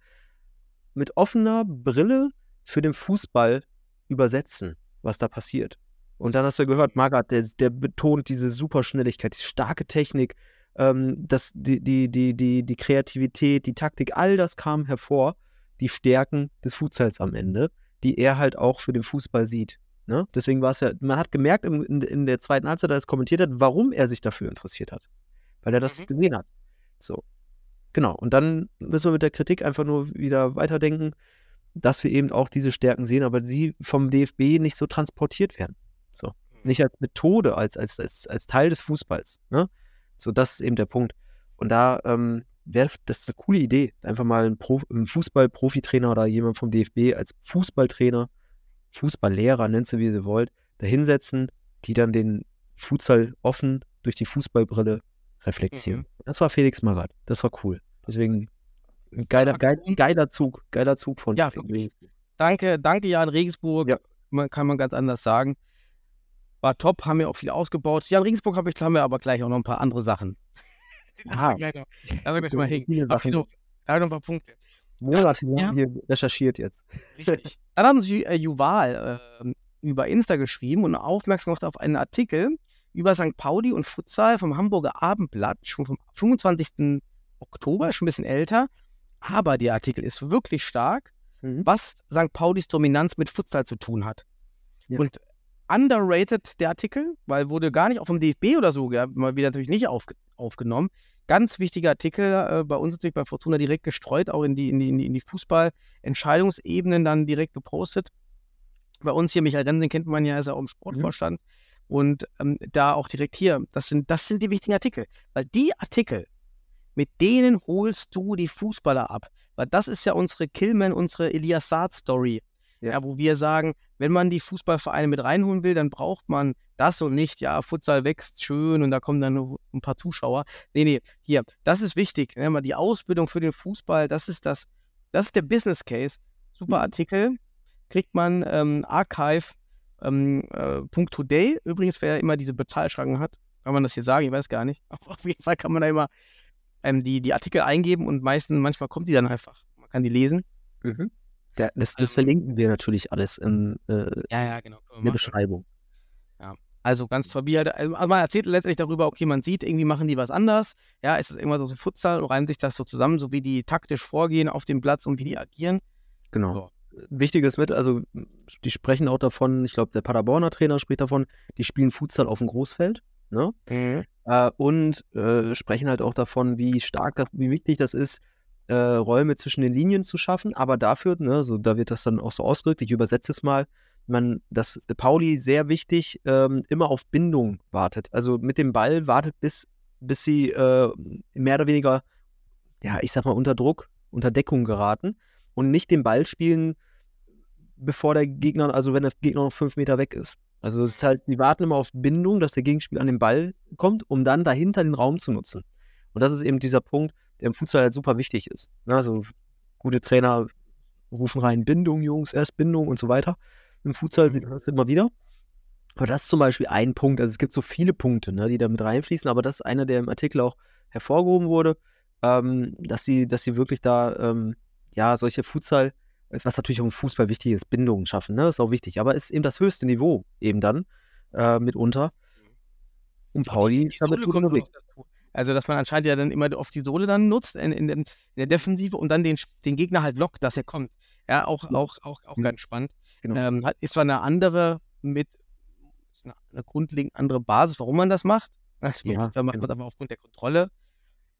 mit offener Brille für den Fußball übersetzen, was da passiert. Und dann hast du gehört, Magath, der, der betont diese Superschnelligkeit, die starke Technik, ähm, das, die, die, die, die, die Kreativität, die Taktik, all das kam hervor, die Stärken des Futsals am Ende, die er halt auch für den Fußball sieht. Ne? Deswegen war es ja, man hat gemerkt im, in, in der zweiten Halbzeit, als er es kommentiert hat, warum er sich dafür interessiert hat. Weil er das Mhm. gesehen hat. So. Genau. Und dann müssen wir mit der Kritik einfach nur wieder weiterdenken, dass wir eben auch diese Stärken sehen, aber sie vom DFB nicht so transportiert werden. So. Nicht als Methode, als, als, als, als Teil des Fußballs. Ne? So, das ist eben der Punkt. Und da ähm, wäre das ist eine coole Idee, einfach mal einen, Pro, einen Fußball-Profitrainer oder jemand vom DFB als Fußballtrainer, Fußballlehrer, nennt sie wie ihr wollt, da hinsetzen, die dann den Futsal offen durch die Fußballbrille reflektieren. Mhm. Das war Felix Magath. Das war cool. Deswegen ein geiler, geil, Aktion. geiler Zug, geiler Zug von Ja. Regensburg. danke, danke Jan Regensburg. Ja. Man, kann man ganz anders sagen. War top, haben wir auch viel ausgebaut. Jan Regensburg habe ich, haben wir aber gleich auch noch ein paar andere Sachen. <laughs> Ah. noch, da wir gleich mal noch, da hab ich noch ein paar Punkte. Monatelang <laughs> Ja. hier recherchiert jetzt. Richtig. <laughs> Dann haben sie äh, Juval äh, über Insta geschrieben und aufmerksam gemacht auf einen Artikel über St. Pauli und Futsal vom Hamburger Abendblatt, schon vom 25. Oktober, schon ein bisschen älter. Aber der Artikel ist wirklich stark, Mhm. was St. Paulis Dominanz mit Futsal zu tun hat. Ja. Und underrated der Artikel, weil wurde gar nicht auch vom DFB oder so, ja, mal wieder natürlich nicht aufge aufgenommen. Ganz wichtiger Artikel, äh, bei uns natürlich bei Fortuna direkt gestreut, auch in die, in die, in die, Fußball-Entscheidungsebenen dann direkt gepostet. bei uns hier, Michael Rensen kennt man ja, ist er auch im Sportvorstand. Und ähm, da auch direkt hier, das sind, das sind die wichtigen Artikel. Weil die Artikel, mit denen holst du die Fußballer ab. Weil das ist ja unsere Killman, unsere Elias Saad-Story. Ja. Ja. wo wir sagen, wenn man die Fußballvereine mit reinholen will, dann braucht man das und nicht, ja, Futsal wächst schön und da kommen dann nur ein paar Zuschauer. Nee, nee, hier, das ist wichtig. Ne? Die Ausbildung für den Fußball, das ist das, das ist der Business Case. Super Artikel, kriegt man ähm, Archive ähm, äh. Übrigens, wer immer diese Bezahlschranken hat, kann man das hier sagen, ich weiß gar nicht. <laughs> Aber auf jeden Fall kann man da immer ähm, die, die Artikel eingeben und meistens, manchmal kommt die dann einfach. Man kann die lesen. Der, das, das Also- verlinken wir natürlich alles in, äh, Ja, ja, genau. in der Beschreibung. Also ganz toll. Wie halt, also man erzählt letztendlich darüber, okay, man sieht, irgendwie machen die was anders. Ja, ist das irgendwas aus dem Futsal und reimen sich das so zusammen, so wie die taktisch vorgehen auf dem Platz und wie die agieren. Genau. Wichtiges mit, also die sprechen auch davon, ich glaube, der Paderborner Trainer spricht davon, die spielen Futsal auf dem Großfeld. Ne? Äh, und äh, sprechen halt auch davon, wie stark, das, wie wichtig das ist, äh, Räume zwischen den Linien zu schaffen. Aber dafür, ne, so, da wird das dann auch so ausgedrückt, ich übersetze es mal, man, dass Pauli sehr wichtig ähm, immer auf Bindung wartet. Also mit dem Ball wartet, bis, bis sie äh, mehr oder weniger, ja, ich sag mal, unter Druck, unter Deckung geraten und nicht den Ball spielen, bevor der Gegner, also wenn der Gegner noch fünf Meter weg ist. Also es ist halt, die warten immer auf Bindung, dass der Gegenspieler an den Ball kommt, um dann dahinter den Raum zu nutzen. Und das ist eben dieser Punkt, der im Futsal halt super wichtig ist. Also gute Trainer rufen rein Bindung, Jungs, erst Bindung und so weiter. Im Futsal sieht man das immer wieder. Aber das ist zum Beispiel ein Punkt. Also es gibt so viele Punkte, ne, die da mit reinfließen, aber das ist einer, der im Artikel auch hervorgehoben wurde, ähm, dass sie, dass sie wirklich da ähm, ja solche Futsal, was natürlich auch im Fußball wichtig ist, Bindungen schaffen, ne? Das ist auch wichtig. Aber es ist eben das höchste Niveau eben dann äh, mitunter. Und Pauli die ist damit gut unterwegs. Also, dass man anscheinend ja dann immer oft die Sohle dann nutzt in, in, in der Defensive und dann den, den Gegner halt lockt, dass er kommt. Ja, auch, auch, auch, auch Mhm. ganz spannend. Genau. Ähm, ist zwar eine andere mit eine, eine grundlegend andere Basis, warum man das macht. <laughs> Das Ja, macht genau. man aber aufgrund der Kontrolle.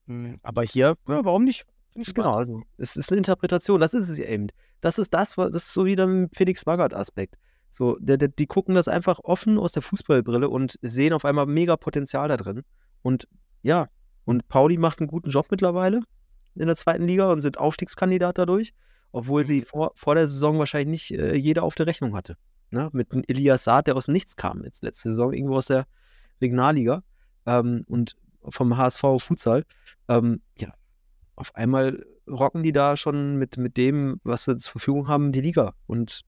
Hm, Aber hier, ja, warum nicht? Finde ich Genau, also es ist eine Interpretation, das ist es ja eben. Das ist das, was- das ist so wieder ein Felix Magath-Aspekt. So, der, der, die gucken das einfach offen aus der Fußballbrille und sehen auf einmal mega Potenzial da drin. Und ja, und Pauli macht einen guten Job mittlerweile in der zweiten Liga und sind Aufstiegskandidat dadurch, obwohl sie vor, vor der Saison wahrscheinlich nicht äh, jeder auf der Rechnung hatte. Ne? Mit einem Elias Saad, der aus dem nichts kam jetzt letzte Saison, irgendwo aus der Regionalliga ähm, und vom HSV Futsal. Ähm, ja, auf einmal rocken die da schon mit, mit dem, was sie zur Verfügung haben, die Liga. Und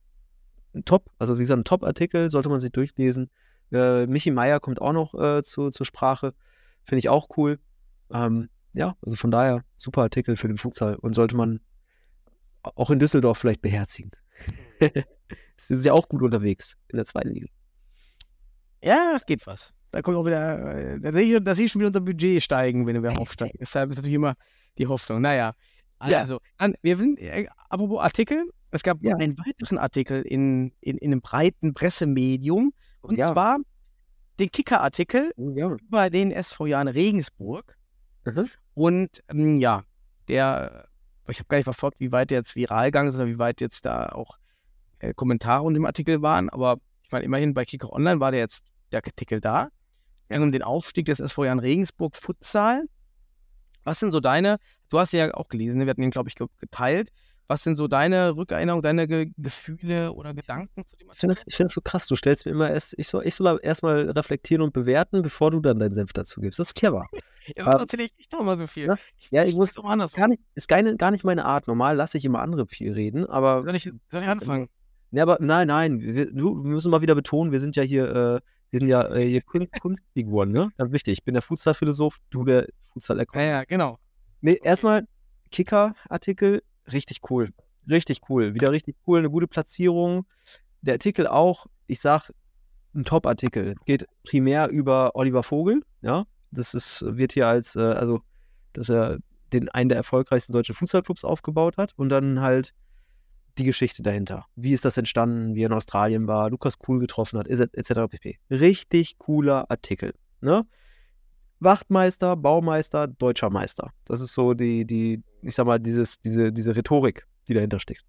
ein top, also wie gesagt, ein Top-Artikel, sollte man sich durchlesen. Äh, Michi Meier kommt auch noch äh, zu, zur Sprache. Finde ich auch cool. Ähm, ja, also von daher, super Artikel für den Futsal und sollte man auch in Düsseldorf vielleicht beherzigen. <laughs> Sie sind ja auch gut unterwegs in der zweiten Liga. Ja, es geht was. Da kommt auch wieder, äh, da sehe ich, da sehe ich schon wieder unser Budget steigen, wenn wir aufsteigen. <laughs> Deshalb ist natürlich immer die Hoffnung. Naja, Ja. also, dann, wir sind, äh, apropos Artikel, es gab Ja. einen weiteren Artikel in, in, in einem breiten Pressemedium, und Ja. zwar den Kicker-Artikel Ja. über den SV Jan Regensburg. Mhm. Und ähm, ja, der, ich habe gar nicht verfolgt, wie weit der jetzt viral gegangen ist oder wie weit jetzt da auch äh, Kommentare unter dem Artikel waren, aber ich meine, immerhin bei Kicker Online war der jetzt der Artikel da. Um den Aufstieg des SV Jan Regensburg Futsal. Was sind so deine, du hast ja auch gelesen, ne? wir hatten ihn, glaube ich, ge- geteilt. Was sind so deine Rückerinnerungen, deine Ge Gefühle oder Gedanken zu dem Ich finde Artikel? das, ich find das so krass. Du stellst mir immer erst, ich soll, ich soll erstmal reflektieren und bewerten, bevor du dann deinen Senf dazu gibst. Das ist clever. <laughs> Jetzt ähm, erzähle ich, doch mal so viel. ja, ich, ja, ich ich muss- anders. Gar nicht, ist gar nicht, gar nicht meine Art. Normal lasse ich immer andere viel reden, aber Soll ich, soll ich anfangen? Ne, aber nein, nein, wir, wir müssen mal wieder betonen, wir sind ja hier, äh, wir sind ja äh, hier Kun Kunstfiguren, ne? Ganz wichtig. Ich bin der Futsal-Philosoph, du der futsal Ja, ja, genau. Nee, erstmal Kicker-Artikel, richtig cool. Richtig cool. Wieder richtig cool, eine gute Platzierung. Der Artikel auch, ich sag, ein Top-Artikel. Geht primär über Oliver Vogel, ja. Das ist, wird hier als, äh, also, dass er den einen der erfolgreichsten deutschen Fußballclubs aufgebaut hat und dann halt die Geschichte dahinter. Wie ist das entstanden, wie er in Australien war, Lukas Kuhl getroffen hat, etc. pp. Richtig cooler Artikel. Ne? Wachtmeister, Baumeister, deutscher Meister. Das ist so die, die, ich sag mal, dieses, diese, diese Rhetorik, die dahinter steckt.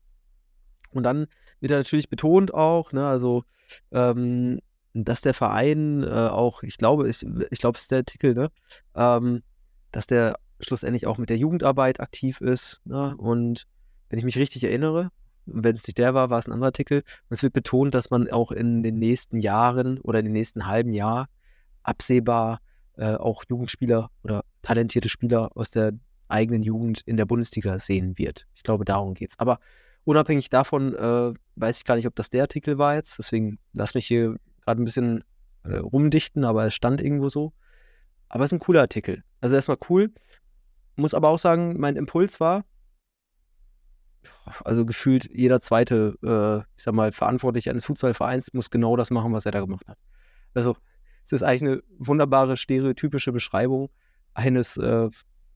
Und dann wird er natürlich betont auch, ne, also, ähm, dass der Verein äh, auch, ich glaube, ich, ich glaube, es ist der Artikel, ne, ähm, dass der schlussendlich auch mit der Jugendarbeit aktiv ist. Ne, und wenn ich mich richtig erinnere, wenn es nicht der war, war es ein anderer Artikel. Und es wird betont, dass man auch in den nächsten Jahren oder in den nächsten halben Jahr absehbar äh, auch Jugendspieler oder talentierte Spieler aus der eigenen Jugend in der Bundesliga sehen wird. Ich glaube, darum geht es. Aber unabhängig davon äh, weiß ich gar nicht, ob das der Artikel war jetzt. Deswegen lass mich hier gerade ein bisschen äh, rumdichten, aber es stand irgendwo so. Aber es ist ein cooler Artikel. Also erstmal cool. Muss aber auch sagen, mein Impuls war, also gefühlt jeder zweite, äh, ich sag mal, Verantwortliche eines Fußballvereins muss genau das machen, was er da gemacht hat. Also es ist eigentlich eine wunderbare, stereotypische Beschreibung eines, äh,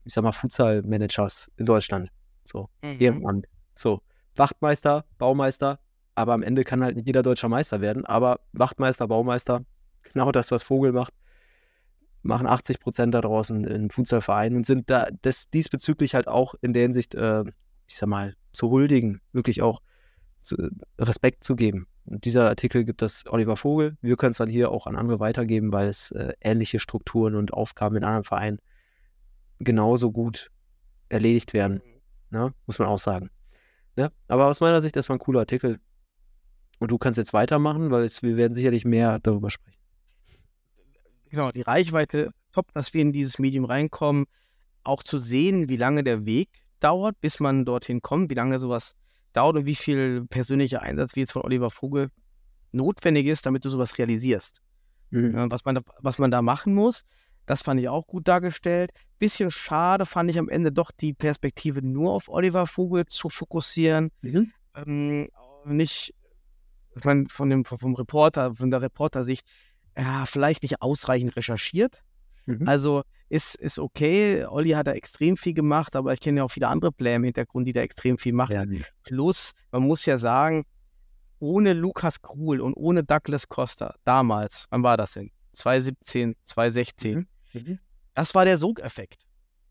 ich sag mal, Futsal-Managers in Deutschland. So, Mhm. Ehrenamt. So, Wachtmeister, Baumeister, aber am Ende kann halt nicht jeder deutscher Meister werden. Aber Wachtmeister, Baumeister, genau das, was Vogel macht, machen 80 Prozent da draußen im Futsalverein und sind da das diesbezüglich halt auch in der Hinsicht, äh, ich sag mal, zu huldigen, wirklich auch zu, Respekt zu geben. Und dieser Artikel gibt das Oliver Vogel. Wir können es dann hier auch an andere weitergeben, weil es äh, ähnliche Strukturen und Aufgaben in anderen Vereinen genauso gut erledigt werden. Ne? Muss man auch sagen. Ne? Aber aus meiner Sicht, das war ein cooler Artikel. Und du kannst jetzt weitermachen, weil es, wir werden sicherlich mehr darüber sprechen. Genau, die Reichweite top, dass wir in dieses Medium reinkommen, auch zu sehen, wie lange der Weg dauert, bis man dorthin kommt, wie lange sowas dauert und wie viel persönlicher Einsatz wie jetzt von Oliver Vogel notwendig ist, damit du sowas realisierst. Mhm. Ja, was, man da, was man da machen muss, das fand ich auch gut dargestellt. Bisschen schade fand ich am Ende doch die Perspektive nur auf Oliver Vogel zu fokussieren. Mhm. Ähm, nicht, ich meine, von dem, vom Reporter, von der Reportersicht, ja, vielleicht nicht ausreichend recherchiert. Mhm. Also ist, ist okay. Olli hat da extrem viel gemacht, aber ich kenne ja auch viele andere Player im Hintergrund, die da extrem viel machen. Ja, Plus, man muss ja sagen, ohne Lukas Krul und ohne Douglas Costa damals, wann war das denn? 2017, 2016. Mhm. Das war der Sogeffekt.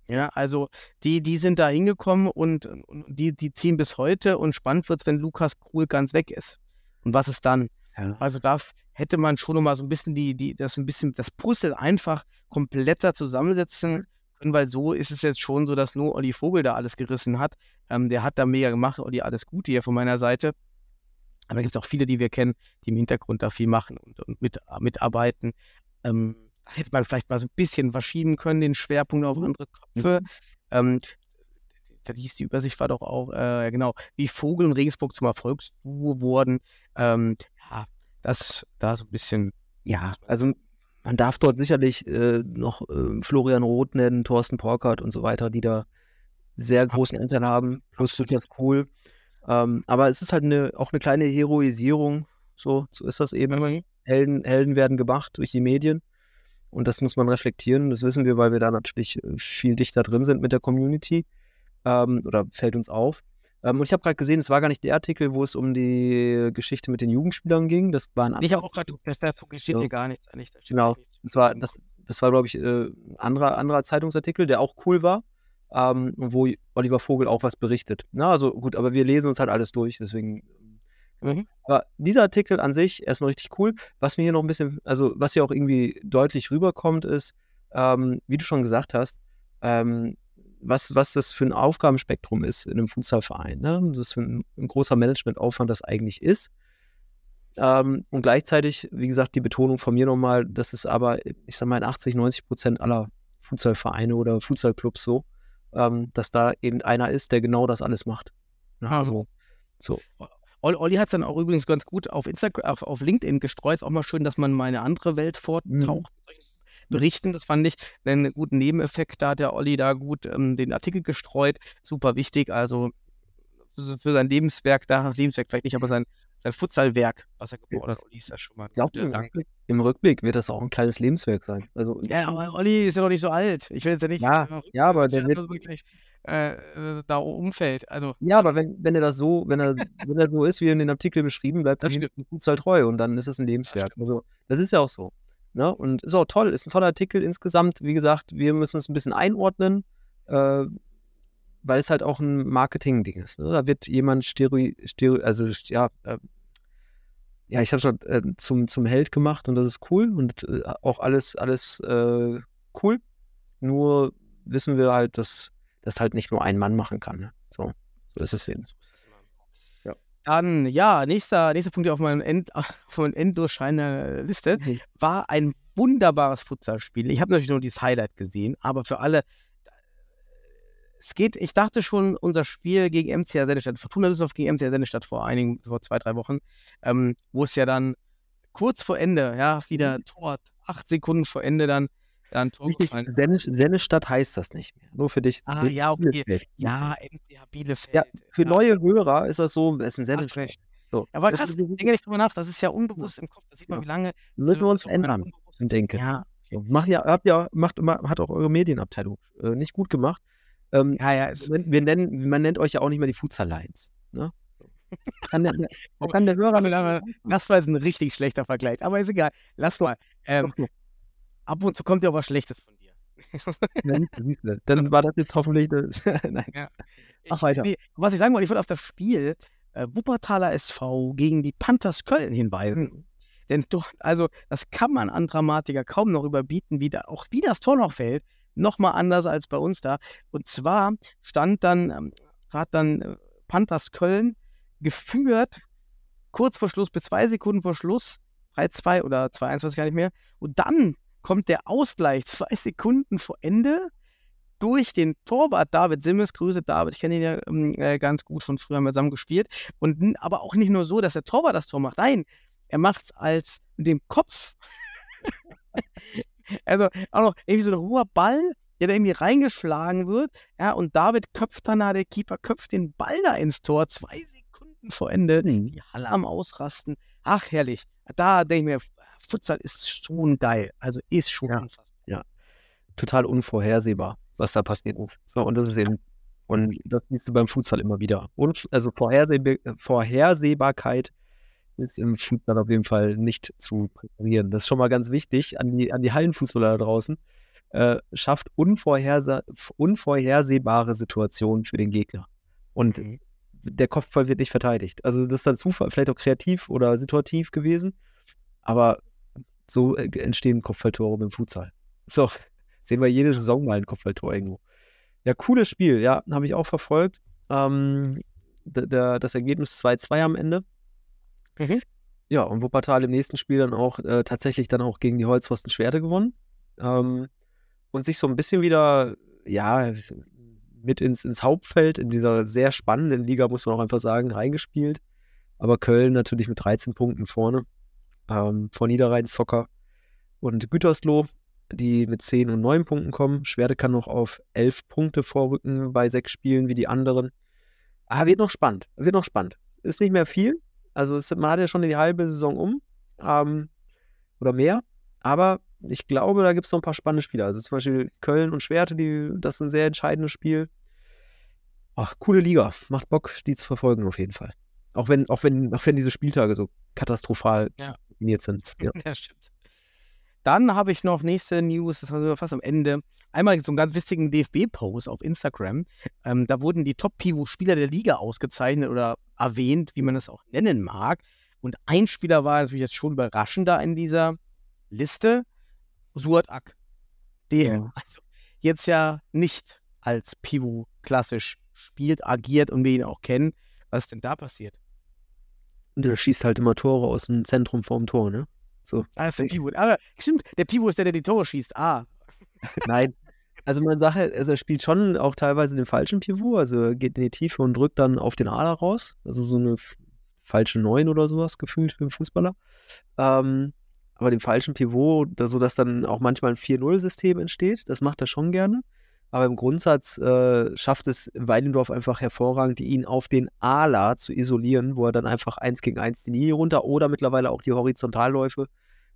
Ja, also die, die sind da hingekommen und, und die, die ziehen bis heute und spannend wird es, wenn Lukas Krul ganz weg ist. Und was ist dann? Ja. Also da hätte man schon noch mal so ein bisschen die, die, das ein bisschen, das Puzzle einfach kompletter zusammensetzen können, weil so ist es jetzt schon so, dass nur Olli Vogel da alles gerissen hat. Ähm, der hat da mega gemacht, Olli, alles Gute hier von meiner Seite. Aber da gibt es auch viele, die wir kennen, die im Hintergrund da viel machen und, und mit, mitarbeiten. Ähm, da hätte man vielleicht mal so ein bisschen verschieben können, den Schwerpunkt auf andere Köpfe. Ähm, da hieß die Übersicht war doch auch, äh, genau, wie Vogel und Regensburg zum Erfolgsduo wurden. Ähm, ja, das da so ein bisschen, Ja, also man darf dort sicherlich äh, noch äh, Florian Roth nennen, Thorsten Porkert und so weiter, die da sehr großen Anteil haben, plus Tobias Kohl. Ähm, aber es ist halt eine, auch eine kleine Heroisierung, so, so ist das eben. Helden, Helden werden gemacht durch die Medien und das muss man reflektieren. Das wissen wir, weil wir da natürlich äh, viel dichter drin sind mit der Community ähm, oder fällt uns auf. Ähm, und ich habe gerade gesehen, es war gar nicht der Artikel, wo es um die Geschichte mit den Jugendspielern ging. Das war ein Ich habe auch gerade, das dazu steht Ja. hier gar nichts eigentlich. Genau. nichts. Das war, das, das war glaube ich, äh, ein anderer, anderer Zeitungsartikel, der auch cool war, ähm, wo Oliver Vogel auch was berichtet. Na, also gut, aber wir lesen uns halt alles durch, deswegen. Mhm. Aber dieser Artikel an sich erstmal richtig cool. Was mir hier noch ein bisschen, also was hier auch irgendwie deutlich rüberkommt, ist, ähm, wie du schon gesagt hast, ähm, was, was das für ein Aufgabenspektrum ist in einem Futsalverein. Ne? Was für ein, ein großer Managementaufwand das eigentlich ist. Ähm, und gleichzeitig, wie gesagt, die Betonung von mir nochmal, das ist aber, ich sag mal, in 80, 90 Prozent aller Futsalvereine oder Futsalclubs so, ähm, dass da eben einer ist, der genau das alles macht. Ne? Ah, so. so. Olli, Olli hat es dann auch übrigens ganz gut auf Instagram, auf, auf LinkedIn gestreut. Ist auch mal schön, dass man mal eine andere Welt vortaucht. Mhm. mit solchen Berichten, das fand ich einen guten Nebeneffekt. Da hat der Olli da gut ähm, den Artikel gestreut. Super wichtig. Also für, sein Lebenswerk, da Lebenswerk vielleicht nicht, aber sein, sein Futsalwerk, was er gebaut hat. Olli ist ja schon mal. Ich glaube, im. Rückblick- im Rückblick wird das auch ein kleines Lebenswerk sein. Also, Ja, aber Olli ist ja noch nicht so alt. Ich will jetzt ja nicht. Ja, äh, ja, aber der wird- wirklich, äh, da umfällt. Also, ja, aber wenn, wenn er das so, wenn er, wenn er so ist, wie in den Artikel beschrieben, bleibt er Das dem Futsal treu und dann ist es ein Lebenswerk. stimmt. Also, das ist ja auch so. Ne? Und ist auch toll, ist ein toller Artikel insgesamt. Wie gesagt, wir müssen es ein bisschen einordnen. Äh, weil es halt auch ein Marketing-Ding ist. Ne? Da wird jemand Stereo, Stereo also ja, äh, ja, ich habe schon äh, zum, zum Held gemacht und das ist cool und äh, auch alles, alles äh, cool. Nur wissen wir halt, dass das halt nicht nur ein Mann machen kann. Ne? So, so ist es eben. Dann, ja, nächster, nächster Punkt auf meinem End, <laughs> auf meinem der Liste Mhm. war ein wunderbares Futsalspiel. Ich habe natürlich nur dieses Highlight gesehen, aber für alle, es geht, ich dachte schon, unser Spiel gegen MCR Sennestadt, Fortuna Düsseldorf gegen MCR Sennestadt vor einigen, vor zwei, drei Wochen, ähm, wo es ja dann kurz vor Ende, ja, wieder Tor, acht Sekunden vor Ende dann, dann gefallen. Senne, Sennestadt heißt das nicht mehr. Nur für dich. Ah, für ja, okay. Bielefeld. Ja, MCH Bielefeld. Ja, für neue Hörer ist das so, es ist ein Sennestadt. So. Aber krass, denke nicht drüber nach, das ist ja unbewusst im Kopf, da sieht man, Ja. wie lange Müssen wir uns so ändern, denke. Ja, So, Mach ja, habt ja, macht immer, hat auch eure Medienabteilung äh, nicht gut gemacht. Ähm, ja, ja, es, wir nennen, man nennt euch ja auch nicht mehr die Futsal Lions. Ne? Kann der, <laughs> kann der Hörer das war jetzt ein richtig schlechter Vergleich, aber ist egal. Lass mal. Ähm, Doch, ab und zu kommt ja auch was Schlechtes von dir. <laughs> Ja, Dann <laughs> war das jetzt hoffentlich. <laughs> Nein. Ich, Mach weiter. Nee, was ich sagen wollte, ich wollte auf das Spiel äh, Wuppertaler SV gegen die Panthers Köln hinweisen. Denn dort, also, das kann man an Dramatiker kaum noch überbieten, wie da, auch wie das Tor noch fällt. Nochmal anders als bei uns da. Und zwar stand dann, ähm, hat dann äh, Panthers Köln geführt, kurz vor Schluss, bis zwei Sekunden vor Schluss, 3-2 oder 2-1, weiß ich gar nicht mehr. Und dann kommt der Ausgleich, zwei Sekunden vor Ende, durch den Torwart David Simmels. Grüße David, ich kenne ihn ja ähm, äh, ganz gut, von früher haben wir zusammen gespielt. Und aber auch nicht nur so, dass der Torwart das Tor macht. Nein, er macht es als mit dem Kopf. <laughs> also auch noch irgendwie so ein hoher Ball, der da irgendwie reingeschlagen wird. Ja, und David köpft dann, da, der Keeper köpft den Ball da ins Tor, zwei Sekunden vor Ende. Mhm. Die Halle am Ausrasten. Ach, herrlich. Da denke ich mir, Futsal ist schon geil. Also ist schon Ja. unfassbar. Total unvorhersehbar, was da passiert ist. So, und das ist eben. Und das siehst du beim Futsal immer wieder. Und also Vorhersehbar Vorhersehbarkeit ist im Futsal auf jeden Fall nicht zu präparieren. Das ist schon mal ganz wichtig an die, an die Hallenfußballer da draußen. Äh, schafft unvorherse unvorhersehbare Situationen für den Gegner. Und Mhm. der Kopfball wird nicht verteidigt. Also das ist dann Zufall, vielleicht auch kreativ oder situativ gewesen. Aber so äh, entstehen Kopfballtore beim Futsal. <laughs> So, sehen wir jede Saison mal ein Kopfballtor irgendwo. Ja, cooles Spiel, ja, habe ich auch verfolgt. Ähm, das Ergebnis 2-2 am Ende. Mhm. Ja, und Wuppertal im nächsten Spiel dann auch äh, tatsächlich dann auch gegen die Holzpfosten Schwerte gewonnen. Ähm, und sich so ein bisschen wieder, ja, mit ins, ins Hauptfeld in dieser sehr spannenden Liga, muss man auch einfach sagen, reingespielt. Aber Köln natürlich mit 13 Punkten vorne. Ähm, vor Niederrhein Zocker und Gütersloh, die mit 10 und 9 Punkten kommen. Schwerte kann noch auf 11 Punkte vorrücken bei sechs Spielen wie die anderen. Ah, wird noch spannend. Wird noch spannend. Ist nicht mehr viel. Also es, man hat ja schon die halbe Saison um. Ähm, oder mehr. Aber ich glaube, da gibt es noch ein paar spannende Spiele. Also zum Beispiel Köln und Schwerte, die, das ist ein sehr entscheidendes Spiel. Ach, coole Liga. Macht Bock, die zu verfolgen auf jeden Fall. Auch wenn, auch wenn, auch wenn diese Spieltage so katastrophal Ja. Definiert sind. <laughs> Ja. Ja, stimmt. Dann habe ich noch nächste News, das war sogar fast am Ende. Einmal so einen ganz witzigen DFB-Post auf Instagram. Ähm, da wurden die Top-Pivot-Spieler der Liga ausgezeichnet oder erwähnt, wie man das auch nennen mag. Und ein Spieler war natürlich jetzt schon überraschender in dieser Liste, Suat Ak. Der Ja. <laughs> also jetzt ja nicht als Pivot klassisch spielt, agiert und wir ihn auch kennen. Was ist denn da passiert? Und der schießt halt immer Tore aus dem Zentrum vorm Tor, ne? So. Ah, das ist der Pivot. Ah, stimmt, der Pivot ist der, der die Tore schießt. Ah, Nein. Also man sagt, halt, also er spielt schon auch teilweise den falschen Pivot, also er geht in die Tiefe und drückt dann auf den Ader raus. Also so eine falsche Neun oder sowas gefühlt für einen Fußballer. Ähm, aber den falschen Pivot, da, sodass dann auch manchmal ein 4-0-System entsteht, das macht er schon gerne. Aber im Grundsatz äh, schafft es Weidendorf einfach hervorragend, ihn auf den Ala zu isolieren, wo er dann einfach eins gegen eins die Linie runter oder mittlerweile auch die Horizontalläufe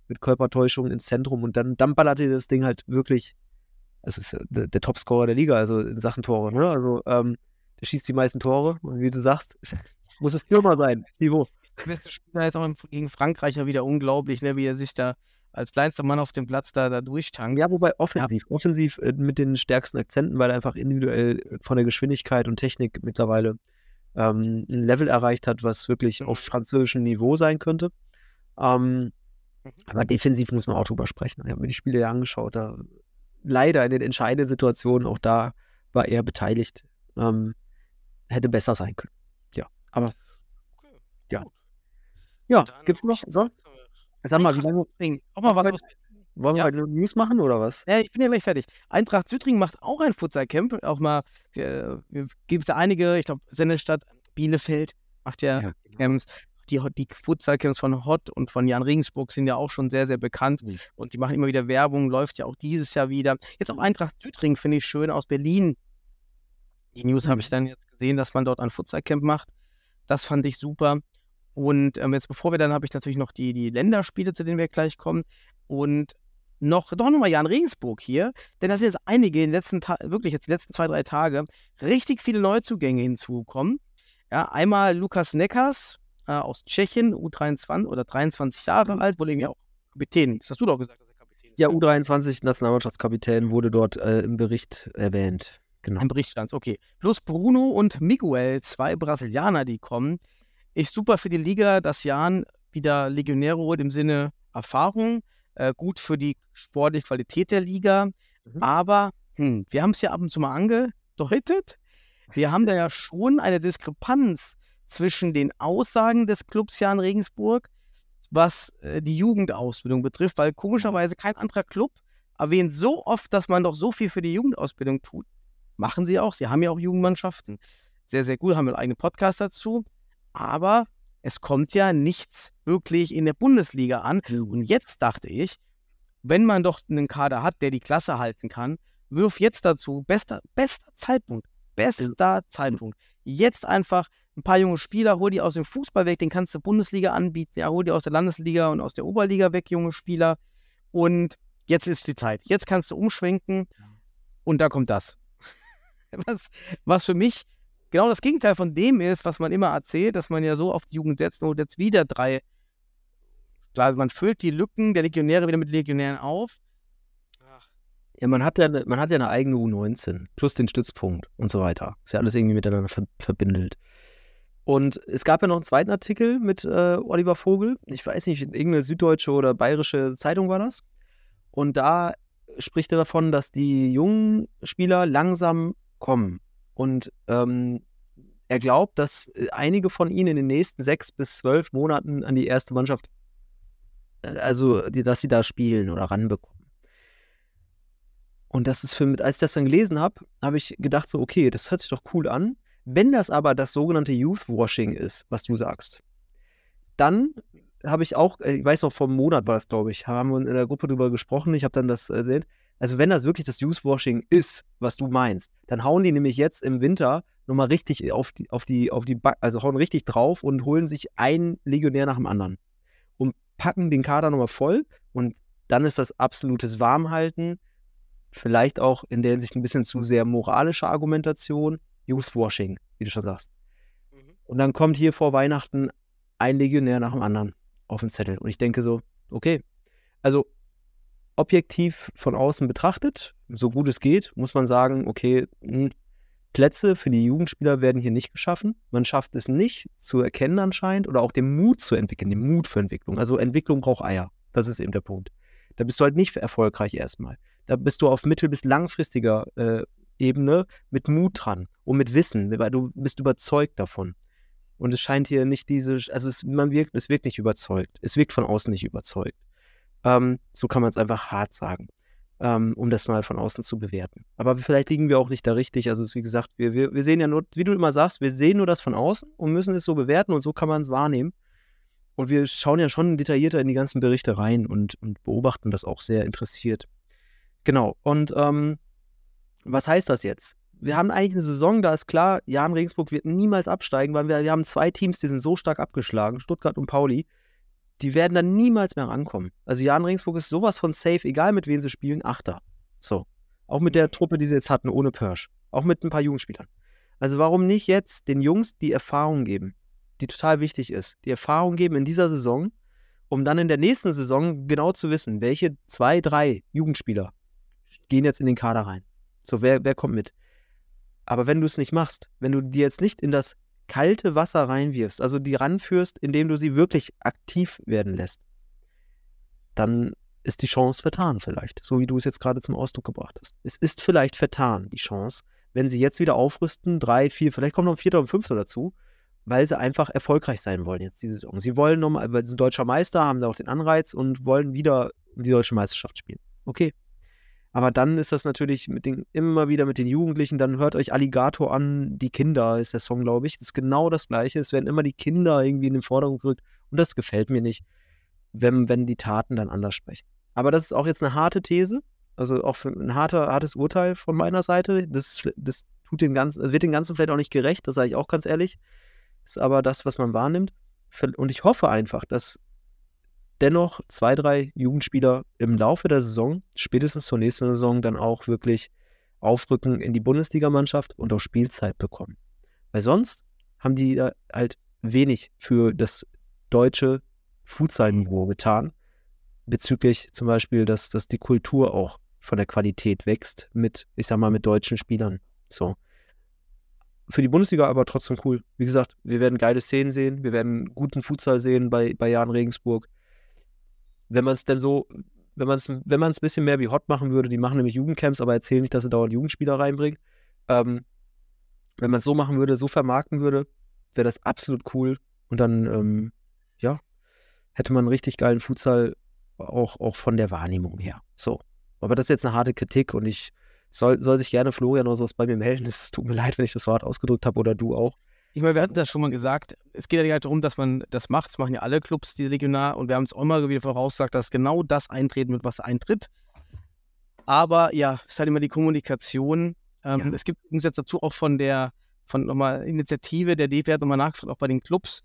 mit Körpertäuschung ins Zentrum und dann, dann ballert er das Ding halt wirklich also ist der, der Topscorer der Liga, also in Sachen Tore, ne? Also ähm, der schießt die meisten Tore und wie du sagst, <laughs> muss es Stürmer sein, Niveau. der beste Spieler jetzt auch gegen Frankreich ja wieder unglaublich, ne, wie er sich da als kleinster Mann auf dem Platz da, da durchtankt. Ja, wobei offensiv, offensiv äh, mit den stärksten Akzenten, weil er einfach individuell äh, von der Geschwindigkeit und Technik mittlerweile ähm, ein Level erreicht hat, was wirklich auf französischem Niveau sein könnte. Ähm, aber defensiv muss man auch drüber sprechen. Ich habe mir die Spiele ja angeschaut. Da leider in den entscheidenden Situationen, auch da war er beteiligt. Ähm, hätte besser sein können. Ja, aber Okay, Ja. gut. ja, Dann gibt's noch? So, sag mal, wie lange. Auch mal was aus wollen wir Ja. heute noch News machen oder was? Ja, ich bin ja gleich fertig. Eintracht Südring macht auch ein Futsal-Camp. Auch mal, wir, wir gibt es da einige, ich glaube, Sennestadt, Bielefeld macht ja, Ja. Camps. Die, die Futsal-Camps von Hott und von Jan Regensburg sind ja auch schon sehr, sehr bekannt. Mhm. Und die machen immer wieder Werbung, läuft ja auch dieses Jahr wieder. Jetzt auch Eintracht Südring finde ich schön aus Berlin. Die News habe ich dann jetzt gesehen, dass man dort ein Futsal-Camp macht. Das fand ich super. Und ähm, jetzt bevor wir dann, habe ich natürlich noch die, die Länderspiele, zu denen wir gleich kommen. Und noch, doch nochmal Jan Regensburg hier, denn da sind jetzt einige in den letzten Ta wirklich jetzt die letzten zwei, drei Tage richtig viele Neuzugänge hinzugekommen. Ja, einmal Lukas Neckers äh, aus Tschechien, U23 oder 23 Jahre alt, wurde irgendwie auch Kapitän. Das hast du doch gesagt, dass er Kapitän ist. Ja, ne? U23 Nationalmannschaftskapitän wurde dort äh, im Bericht erwähnt. Genau. Ein Bericht stand okay. Plus Bruno und Miguel, zwei Brasilianer, die kommen. Ist super für die Liga, dass Jan wieder Legionäre holt im Sinne Erfahrung. Äh, gut für die sportliche Qualität der Liga. Mhm. Aber hm, wir haben es ja ab und zu mal angedeutet. Wir haben da ja schon eine Diskrepanz zwischen den Aussagen des Clubs Jan Regensburg, was äh, die Jugendausbildung betrifft, weil komischerweise kein anderer Club erwähnt so oft, dass man doch so viel für die Jugendausbildung tut. Machen sie auch. Sie haben ja auch Jugendmannschaften. Sehr, sehr gut. Haben wir einen eigenen Podcast dazu. Aber es kommt ja nichts wirklich in der Bundesliga an. Und jetzt dachte ich, wenn man doch einen Kader hat, der die Klasse halten kann, wirf jetzt dazu, bester, bester Zeitpunkt, bester Zeitpunkt. Jetzt einfach ein paar junge Spieler, hol die aus dem Fußball weg, den kannst du Bundesliga anbieten, ja, hol die aus der Landesliga und aus der Oberliga weg, junge Spieler. Und jetzt ist die Zeit. Jetzt kannst du umschwenken und da kommt das. <laughs> was, was für mich genau das Gegenteil von dem ist, was man immer erzählt, dass man ja so auf die Jugend setzt und jetzt wieder drei. Klar, man füllt die Lücken der Legionäre wieder mit Legionären auf. Ja, man hat ja, ne- man hat ja eine eigene U19 plus den Stützpunkt und so weiter. Ist ja alles irgendwie miteinander ver verbindelt. Und es gab ja noch einen zweiten Artikel mit äh, Oliver Vogel. Ich weiß nicht, irgendeine süddeutsche oder bayerische Zeitung war das. Und da spricht er davon, dass die jungen Spieler langsam kommen. Und ähm, er glaubt, dass äh, einige von ihnen in den nächsten sechs bis zwölf Monaten an die erste Mannschaft, äh, also dass sie da spielen oder ranbekommen. Und das ist für mich, als ich das dann gelesen habe, habe ich gedacht so, okay, das hört sich doch cool an. Wenn das aber das sogenannte Youth Washing ist, was du sagst, dann habe ich auch, äh, ich weiß noch, vor einem Monat war das, glaube ich, haben wir in der Gruppe drüber gesprochen, ich habe dann das äh, gesehen. Also wenn das wirklich das Youth Washing ist, was du meinst, dann hauen die nämlich jetzt im Winter nochmal richtig auf die, auf die, auf die, Back, also hauen richtig drauf und holen sich einen Legionär nach dem anderen und packen den Kader nochmal voll und dann ist das absolutes Warmhalten, vielleicht auch in der Hinsicht ein bisschen zu sehr moralische Argumentation, Youthwashing, wie du schon sagst. Und dann kommt hier vor Weihnachten ein Legionär nach dem anderen auf den Zettel. Und ich denke so, okay, also objektiv von außen betrachtet, so gut es geht, muss man sagen, okay, mh, Plätze für die Jugendspieler werden hier nicht geschaffen. Man schafft es nicht zu erkennen anscheinend oder auch den Mut zu entwickeln, den Mut für Entwicklung. Also Entwicklung braucht Eier. Das ist eben der Punkt. Da bist du halt nicht erfolgreich erstmal. Da bist du auf mittel- bis langfristiger äh, Ebene mit Mut dran und mit Wissen, weil du bist überzeugt davon. Und es scheint hier nicht diese, also es, man wirkt, es wirkt nicht überzeugt. Es wirkt von außen nicht überzeugt. Ähm, so kann man es einfach hart sagen, ähm, um das mal von außen zu bewerten. Aber vielleicht liegen wir auch nicht da richtig. Also wie gesagt, wir, wir, wir sehen ja nur, wie du immer sagst, wir sehen nur das von außen und müssen es so bewerten und so kann man es wahrnehmen. Und wir schauen ja schon detaillierter in die ganzen Berichte rein und, und beobachten das auch sehr interessiert. Genau. Und ähm, was heißt das jetzt? Wir haben eigentlich eine Saison, da ist klar, Jan Regensburg wird niemals absteigen, weil wir, wir haben zwei Teams, die sind so stark abgeschlagen, Stuttgart und Pauli, die werden dann niemals mehr rankommen. Also Jan Regensburg ist sowas von safe, egal mit wem sie spielen, Achter. So. Auch mit der Truppe, die sie jetzt hatten, ohne Persch. Auch mit ein paar Jugendspielern. Also warum nicht jetzt den Jungs die Erfahrung geben, die total wichtig ist. Die Erfahrung geben in dieser Saison, um dann in der nächsten Saison genau zu wissen, welche zwei, drei Jugendspieler gehen jetzt in den Kader rein. So, wer, wer kommt mit? Aber wenn du es nicht machst, wenn du die jetzt nicht in das kalte Wasser reinwirfst, also die ranführst, indem du sie wirklich aktiv werden lässt, dann ist die Chance vertan vielleicht, so wie du es jetzt gerade zum Ausdruck gebracht hast. Es ist vielleicht vertan, die Chance, wenn sie jetzt wieder aufrüsten, drei, vier, vielleicht kommt noch ein vierter und fünfter dazu, weil sie einfach erfolgreich sein wollen jetzt diese Saison. Sie wollen nochmal, weil sie sind deutscher Meister, haben da auch den Anreiz und wollen wieder die deutsche Meisterschaft spielen. Okay. Aber dann ist das natürlich mit den, immer wieder mit den Jugendlichen, dann hört euch Alligator an, die Kinder ist der Song, glaube ich. Das ist genau das Gleiche. Es werden immer die Kinder irgendwie in den Vordergrund gerückt und das gefällt mir nicht, wenn, wenn die Taten dann anders sprechen. Aber das ist auch jetzt eine harte These, also auch ein harter, hartes Urteil von meiner Seite. Das, das tut dem Ganzen, wird dem Ganzen vielleicht auch nicht gerecht, das sage ich auch ganz ehrlich. Ist aber das, was man wahrnimmt. Und ich hoffe einfach, dass dennoch zwei, drei Jugendspieler im Laufe der Saison, spätestens zur nächsten Saison, dann auch wirklich aufrücken in die Bundesligamannschaft und auch Spielzeit bekommen. Weil sonst haben die halt wenig für das deutsche Futsal-Niveau getan, bezüglich zum Beispiel, dass, dass die Kultur auch von der Qualität wächst mit, ich sag mal, mit deutschen Spielern. So. Für die Bundesliga aber trotzdem cool. Wie gesagt, wir werden geile Szenen sehen, wir werden guten Futsal sehen bei, bei Jan Regensburg wenn man es denn so, wenn man es wenn ein bisschen mehr wie Hot machen würde, die machen nämlich Jugendcamps, aber erzählen nicht, dass sie dauernd Jugendspieler reinbringen. Ähm, wenn man es so machen würde, so vermarkten würde, wäre das absolut cool. Und dann, ähm, ja, hätte man einen richtig geilen Futsal auch, auch von der Wahrnehmung her. So. Aber das ist jetzt eine harte Kritik und ich soll, soll sich gerne Florian oder sowas bei mir melden. <laughs> Es tut mir leid, wenn ich das Wort ausgedrückt habe oder du auch. Ich meine, wir hatten das schon mal gesagt. Es geht ja nicht darum, dass man das macht. Das machen ja alle Clubs, die regional. Und wir haben es auch immer wieder vorausgesagt, dass genau das eintreten wird, was eintritt. Aber ja, es ist halt immer die Kommunikation. Ähm, ja. Es gibt übrigens jetzt dazu auch von der von nochmal Initiative, der DFB hat nochmal nachgefragt, auch bei den Clubs,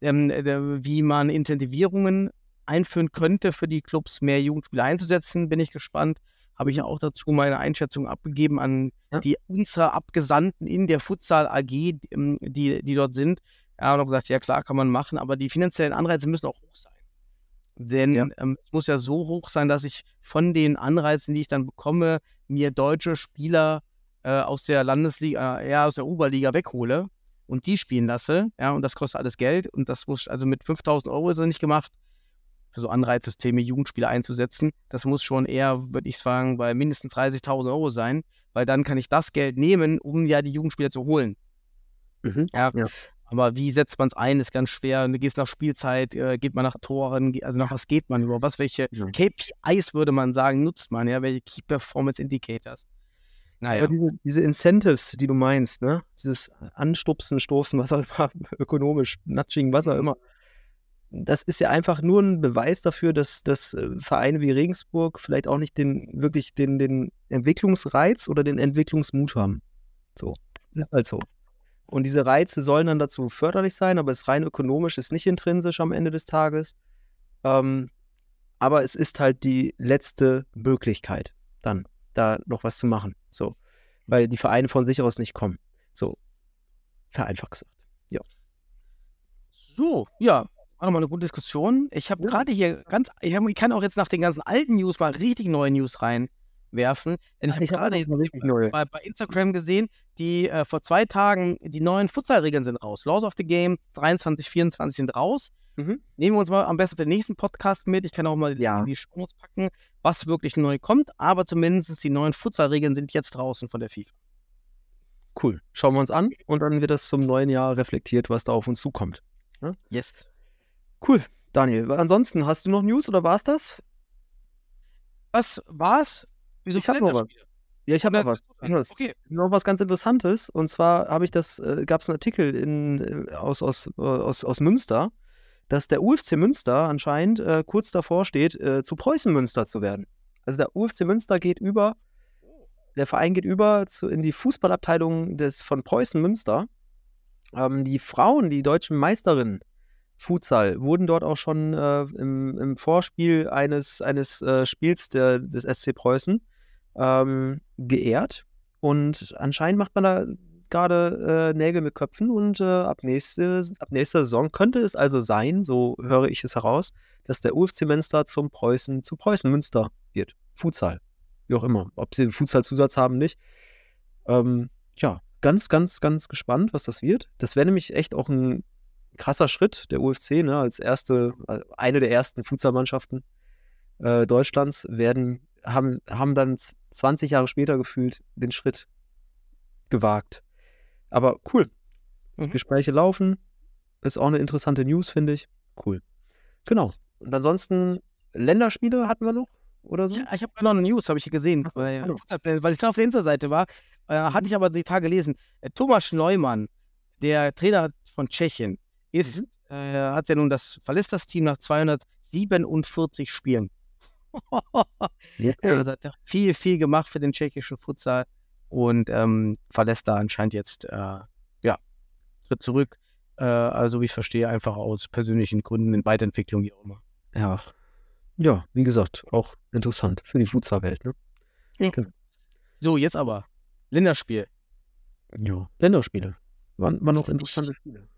ähm, der, wie man Incentivierungen einführen könnte für die Clubs, mehr Jugendspieler einzusetzen. Bin ich gespannt habe ich ja auch dazu meine Einschätzung abgegeben an ja. die unsere Abgesandten in der Futsal AG, ähm, die, die dort sind. Ja, und habe gesagt, ja klar, kann man machen, aber die finanziellen Anreize müssen auch hoch sein. Denn ja. ähm, es muss ja so hoch sein, dass ich von den Anreizen, die ich dann bekomme, mir deutsche Spieler äh, aus der Landesliga, äh, ja, aus der Oberliga weghole und die spielen lasse. Ja, und das kostet alles Geld und das muss, also mit 5000 Euro ist das nicht gemacht für so Anreizsysteme Jugendspiele einzusetzen. Das muss schon eher, würde ich sagen, bei mindestens 30.000 Euro sein, weil dann kann ich das Geld nehmen, um ja die Jugendspieler zu holen. Mhm. Ja. ja. Aber wie setzt man es ein, ist ganz schwer. Du gehst nach Spielzeit, äh, geht man nach Toren, also nach was geht man über? Was, welche ja. KPIs würde man sagen, nutzt man, ja? Welche Key Performance Indicators? Naja. Aber diese, diese, Incentives, die du meinst, ne? Dieses Anstupsen, Stoßen, was auch immer, ökonomisch, Nudging, was auch immer, das ist ja einfach nur ein Beweis dafür, dass, dass äh, Vereine wie Regensburg vielleicht auch nicht den wirklich den, den Entwicklungsreiz oder den Entwicklungsmut haben. So, also. Und diese Reize sollen dann dazu förderlich sein, aber es rein ökonomisch ist nicht intrinsisch am Ende des Tages. Ähm, aber es ist halt die letzte Möglichkeit, dann da noch was zu machen. So, weil die Vereine von sich aus nicht kommen. So, vereinfacht gesagt. Ja. So, ja, war nochmal eine gute Diskussion. Ich habe ja. gerade hier ganz, ich, hab, ich, kann auch jetzt nach den ganzen alten News mal richtig neue News reinwerfen. Denn ich habe gerade bei, bei, Instagram gesehen, die äh, vor zwei Tagen die neuen Futsal-Regeln sind raus. Laws of the Game 23, 24 sind raus. Mhm. Nehmen wir uns mal am besten den nächsten Podcast mit. Ich kann auch mal ja. die Shownotes packen, was wirklich neu kommt. Aber zumindest die neuen Futsal-Regeln sind jetzt draußen von der FIFA. Cool. Schauen wir uns an und dann wird das zum neuen Jahr reflektiert, was da auf uns zukommt. Ja? Yes. Cool, Daniel. Ansonsten, hast du noch News oder war es das? Was war's? Wieso ich habe noch was. Ja, ich habe noch was. was. Okay. Noch was ganz Interessantes. Und zwar habe ich das, äh, gab es einen Artikel in, äh, aus, aus, äh, aus, aus Münster, dass der UFC Münster anscheinend äh, kurz davor steht, äh, zu Preußen Münster zu werden. Also der UFC Münster geht über, der Verein geht über zu, in die Fußballabteilung des, von Preußen Münster. Ähm, die Frauen, die deutschen Meisterinnen, Futsal wurden dort auch schon äh, im, im, Vorspiel eines, eines äh, Spiels der, des SC Preußen ähm, geehrt. Und anscheinend macht man da gerade äh, Nägel mit Köpfen und äh, ab, nächste, ab nächster Saison könnte es also sein, so höre ich es heraus, dass der UFC Münster zum Preußen, zu Preußen Münster wird. Futsal. Wie auch immer. Ob sie einen Futsal-Zusatz haben, nicht. Ähm, ja, ganz, ganz, ganz gespannt, was das wird. Das wäre nämlich echt auch ein krasser Schritt der UFC, ne, als erste, äh, eine der ersten Futsalmannschaften äh, Deutschlands werden, haben, haben dann 20 Jahre später gefühlt den Schritt gewagt. Aber cool. Mhm. Gespräche laufen. Ist auch eine interessante News, finde ich. Cool. Genau. Und ansonsten Länderspiele hatten wir noch oder so? Ja, ich habe noch eine News, habe ich hier gesehen, Ach, hallo. Fußballplänen, weil ich da auf der Insta-Seite war, äh, hatte ich aber die Tage gelesen. Äh, Thomas Neumann, der Trainer von Tschechien, ist, äh, hat ja nun das, verlässt das Team nach 247 Spielen. <laughs> Ja, Also hat er viel, viel gemacht für den tschechischen Futsal und ähm, verlässt da anscheinend jetzt, äh, ja, tritt zurück. Äh, also, wie ich verstehe, einfach aus persönlichen Gründen in Weiterentwicklung, wie auch immer. ja. Ja, wie gesagt, auch interessant für die Futsal-Welt. Ne? So, jetzt aber. Länderspiel. Ja. Länderspiele. Waren, waren noch interessante Spiele.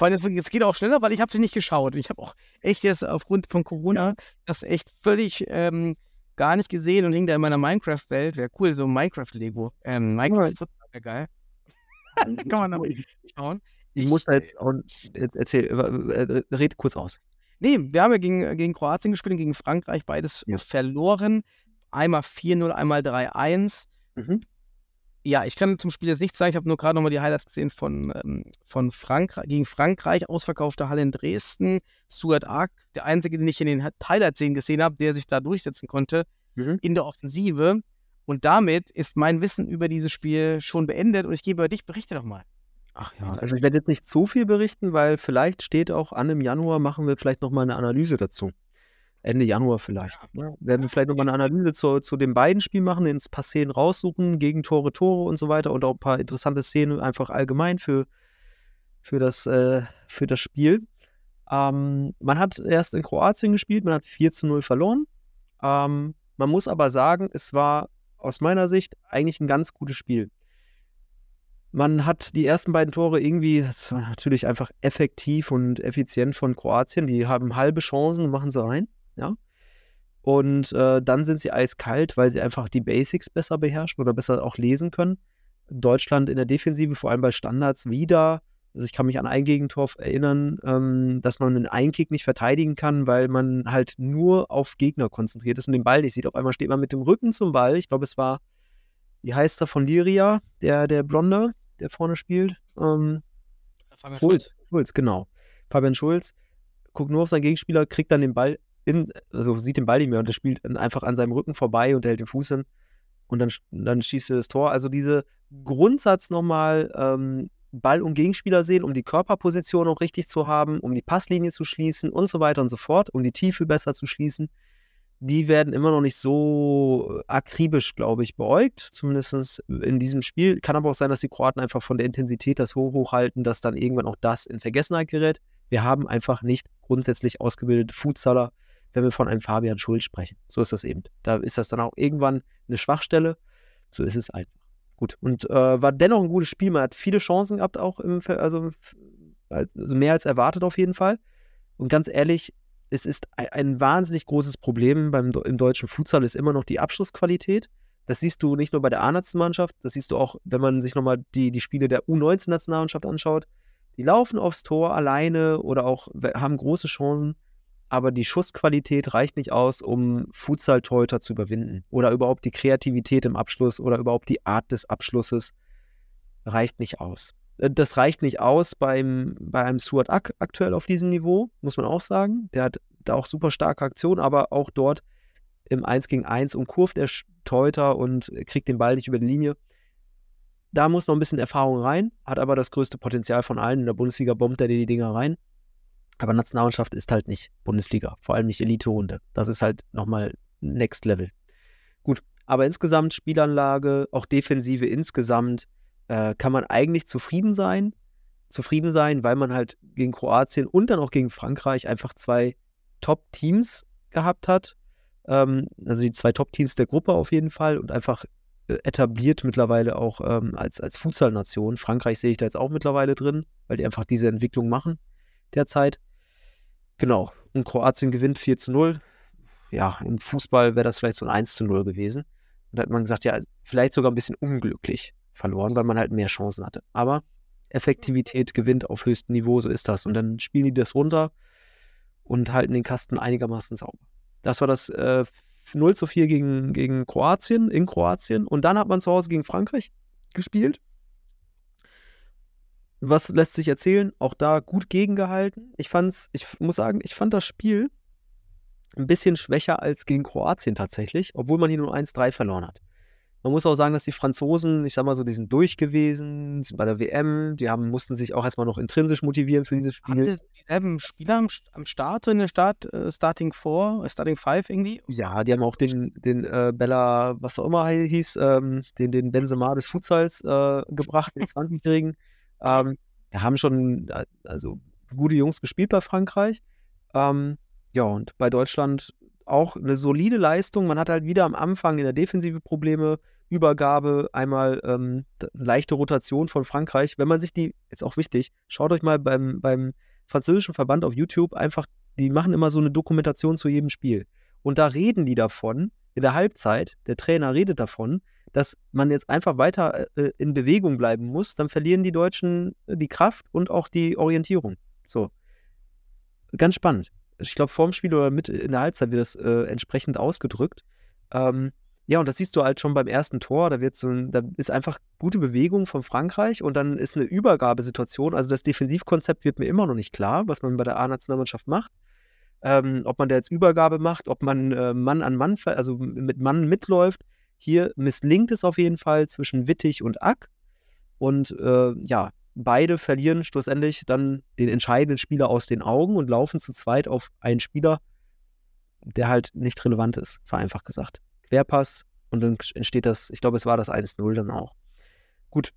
Vor allem, jetzt geht auch schneller, weil ich habe sie nicht geschaut. Ich habe auch echt jetzt aufgrund von Corona das echt völlig ähm, gar nicht gesehen und hing da in meiner Minecraft-Welt. Wäre cool, so Minecraft-Lego. Ähm, Minecraft wäre geil. <laughs> Kann man da <laughs> schauen. Ich muss da jetzt auch, jetzt erzähl, äh, äh, red kurz aus. Nee, wir haben ja gegen, gegen Kroatien gespielt und gegen Frankreich beides Ja. verloren. Einmal 4-0, einmal 3-1. Mhm. Ja, ich kann zum Spiel jetzt nichts sagen. Ich habe nur gerade nochmal die Highlights gesehen von, ähm, von Frankreich, gegen Frankreich, ausverkaufte Halle in Dresden. Suat Ark, der einzige, den ich in den Highlights-Szenen gesehen habe, der sich da durchsetzen konnte Mhm. in der Offensive. Und damit ist mein Wissen über dieses Spiel schon beendet und ich gebe dich, berichte doch mal. Ach ja, also ich werde jetzt nicht zu viel berichten, weil vielleicht steht auch an im Januar, machen wir vielleicht nochmal eine Analyse dazu. Ende Januar vielleicht. Ne? Werden wir vielleicht nochmal eine Analyse zu, zu den beiden Spielen machen, ins paar Szenen raussuchen, gegen Tore, Tore und so weiter und auch ein paar interessante Szenen einfach allgemein für, für, das, äh, für das Spiel. Ähm, man hat erst in Kroatien gespielt, man hat 4 zu 0 verloren. Ähm, man muss aber sagen, es war aus meiner Sicht eigentlich ein ganz gutes Spiel. Man hat die ersten beiden Tore irgendwie, es war natürlich einfach effektiv und effizient von Kroatien. Die haben halbe Chancen, machen sie rein, ja. Und äh, dann sind sie eiskalt, weil sie einfach die Basics besser beherrschen oder besser auch lesen können. Deutschland in der Defensive, vor allem bei Standards, wieder. Also ich kann mich an ein Gegentor erinnern, ähm, dass man einen Einkick nicht verteidigen kann, weil man halt nur auf Gegner konzentriert ist und den Ball nicht sieht. Auf einmal steht man mit dem Rücken zum Ball. Ich glaube, es war, wie heißt er von Liria, der, der Blonde, der vorne spielt. Ähm, Schulz. Schulz, genau. Fabian Schulz guckt nur auf seinen Gegenspieler, kriegt dann den Ball in, also sieht den Ball nicht mehr und der spielt einfach an seinem Rücken vorbei und hält den Fuß hin und dann, dann schießt er das Tor. Also diese Grundsatz nochmal, ähm, Ball und Gegenspieler sehen, um die Körperposition auch richtig zu haben, um die Passlinie zu schließen und so weiter und so fort, um die Tiefe besser zu schließen. Die werden immer noch nicht so akribisch, glaube ich, beäugt, zumindest in diesem Spiel. Kann aber auch sein, dass die Kroaten einfach von der Intensität das hoch hochhalten, dass dann irgendwann auch das in Vergessenheit gerät. Wir haben einfach nicht grundsätzlich ausgebildete Futsaler, wenn wir von einem Fabian Schulz sprechen. So ist das eben. Da ist das dann auch irgendwann eine Schwachstelle. So ist es einfach. Gut. Und äh, war dennoch ein gutes Spiel. Man hat viele Chancen gehabt, auch im, also, also mehr als erwartet auf jeden Fall. Und ganz ehrlich, es ist ein, wahnsinnig großes Problem beim, im deutschen Futsal, ist immer noch die Abschlussqualität. Das siehst du nicht nur bei der A-Nationalmannschaft, das siehst du auch, wenn man sich nochmal die, die Spiele der U19-Nationalmannschaft anschaut. Die laufen aufs Tor alleine oder auch haben große Chancen, aber die Schussqualität reicht nicht aus, um Futsal-Torhüter zu überwinden. Oder überhaupt die Kreativität im Abschluss oder überhaupt die Art des Abschlusses reicht nicht aus. Äh, Das reicht nicht aus beim, bei einem Suat Ak aktuell auf diesem Niveau, muss man auch sagen. Der hat da auch super starke Aktionen, aber auch dort im 1 gegen 1 umkurvt der Torhüter und kriegt den Ball nicht über die Linie. Da muss noch ein bisschen Erfahrung rein, hat aber das größte Potenzial von allen. In der Bundesliga bombt er dir die Dinger rein. Aber Nationalmannschaft ist halt nicht Bundesliga, vor allem nicht Elite-Runde. Das ist halt nochmal Next Level. Gut, aber insgesamt Spielanlage, auch Defensive insgesamt, äh, kann man eigentlich zufrieden sein. Zufrieden sein, weil man halt gegen Kroatien und dann auch gegen Frankreich einfach zwei Top-Teams gehabt hat. Ähm, also die zwei Top-Teams der Gruppe auf jeden Fall und einfach äh, etabliert mittlerweile auch ähm, als, als Futsal-Nation. Frankreich sehe ich da jetzt auch mittlerweile drin, weil die einfach diese Entwicklung machen derzeit. Genau. Und Kroatien gewinnt 4 zu 0. Ja, im Fußball wäre das vielleicht so ein 1 zu 0 gewesen. Und da hat man gesagt, ja, vielleicht sogar ein bisschen unglücklich verloren, weil man halt mehr Chancen hatte. Aber Effektivität gewinnt auf höchstem Niveau, so ist das. Und dann spielen die das runter und halten den Kasten einigermaßen sauber. Das war das äh, 0 zu 4 gegen, gegen Kroatien, in Kroatien. Und dann hat man zu Hause gegen Frankreich gespielt. Was lässt sich erzählen? Auch da gut gegengehalten. Ich fand's, ich muss sagen, ich fand das Spiel ein bisschen schwächer als gegen Kroatien tatsächlich, obwohl man hier nur 1-3 verloren hat. Man muss auch sagen, dass die Franzosen, ich sag mal so, die sind durch gewesen, sind bei der WM, die haben, mussten sich auch erstmal noch intrinsisch motivieren für dieses Spiel. Hatte dieselben Spieler am, am Start, in der Start, äh, Starting 4, äh, Starting 5 irgendwie? Ja, die haben auch den, den äh, Bella, was auch immer hieß, ähm, den, den Benzema des Futsals äh, gebracht, den <laughs> 20-Jährigen. Ähm, da haben schon äh, also gute Jungs gespielt bei Frankreich. Ähm, ja, und bei Deutschland auch eine solide Leistung. Man hat halt wieder am Anfang in der Defensive Probleme, Übergabe, einmal ähm, leichte Rotation von Frankreich. Wenn man sich die, jetzt auch wichtig, schaut euch mal beim, beim französischen Verband auf YouTube einfach, die machen immer so eine Dokumentation zu jedem Spiel. Und da reden die davon, in der Halbzeit, der Trainer redet davon, dass man jetzt einfach weiter äh, in Bewegung bleiben muss, dann verlieren die Deutschen äh, die Kraft und auch die Orientierung. So. Ganz spannend ich glaube, vorm Spiel oder mit in der Halbzeit wird das äh, entsprechend ausgedrückt. Ähm, ja, und das siehst du halt schon beim ersten Tor. Da wird so ein, da ist einfach gute Bewegung von Frankreich und dann ist eine Übergabesituation. Also das Defensivkonzept wird mir immer noch nicht klar, was man bei der A-Nationalmannschaft macht. Ähm, ob man da jetzt Übergabe macht, ob man äh, Mann an Mann, also mit Mann mitläuft. Hier misslingt es auf jeden Fall zwischen Wittig und Ack. Und äh, ja, beide verlieren schlussendlich dann den entscheidenden Spieler aus den Augen und laufen zu zweit auf einen Spieler, der halt nicht relevant ist, vereinfacht gesagt. Querpass und dann entsteht das, ich glaube, es war das 1-0 dann auch. Gut.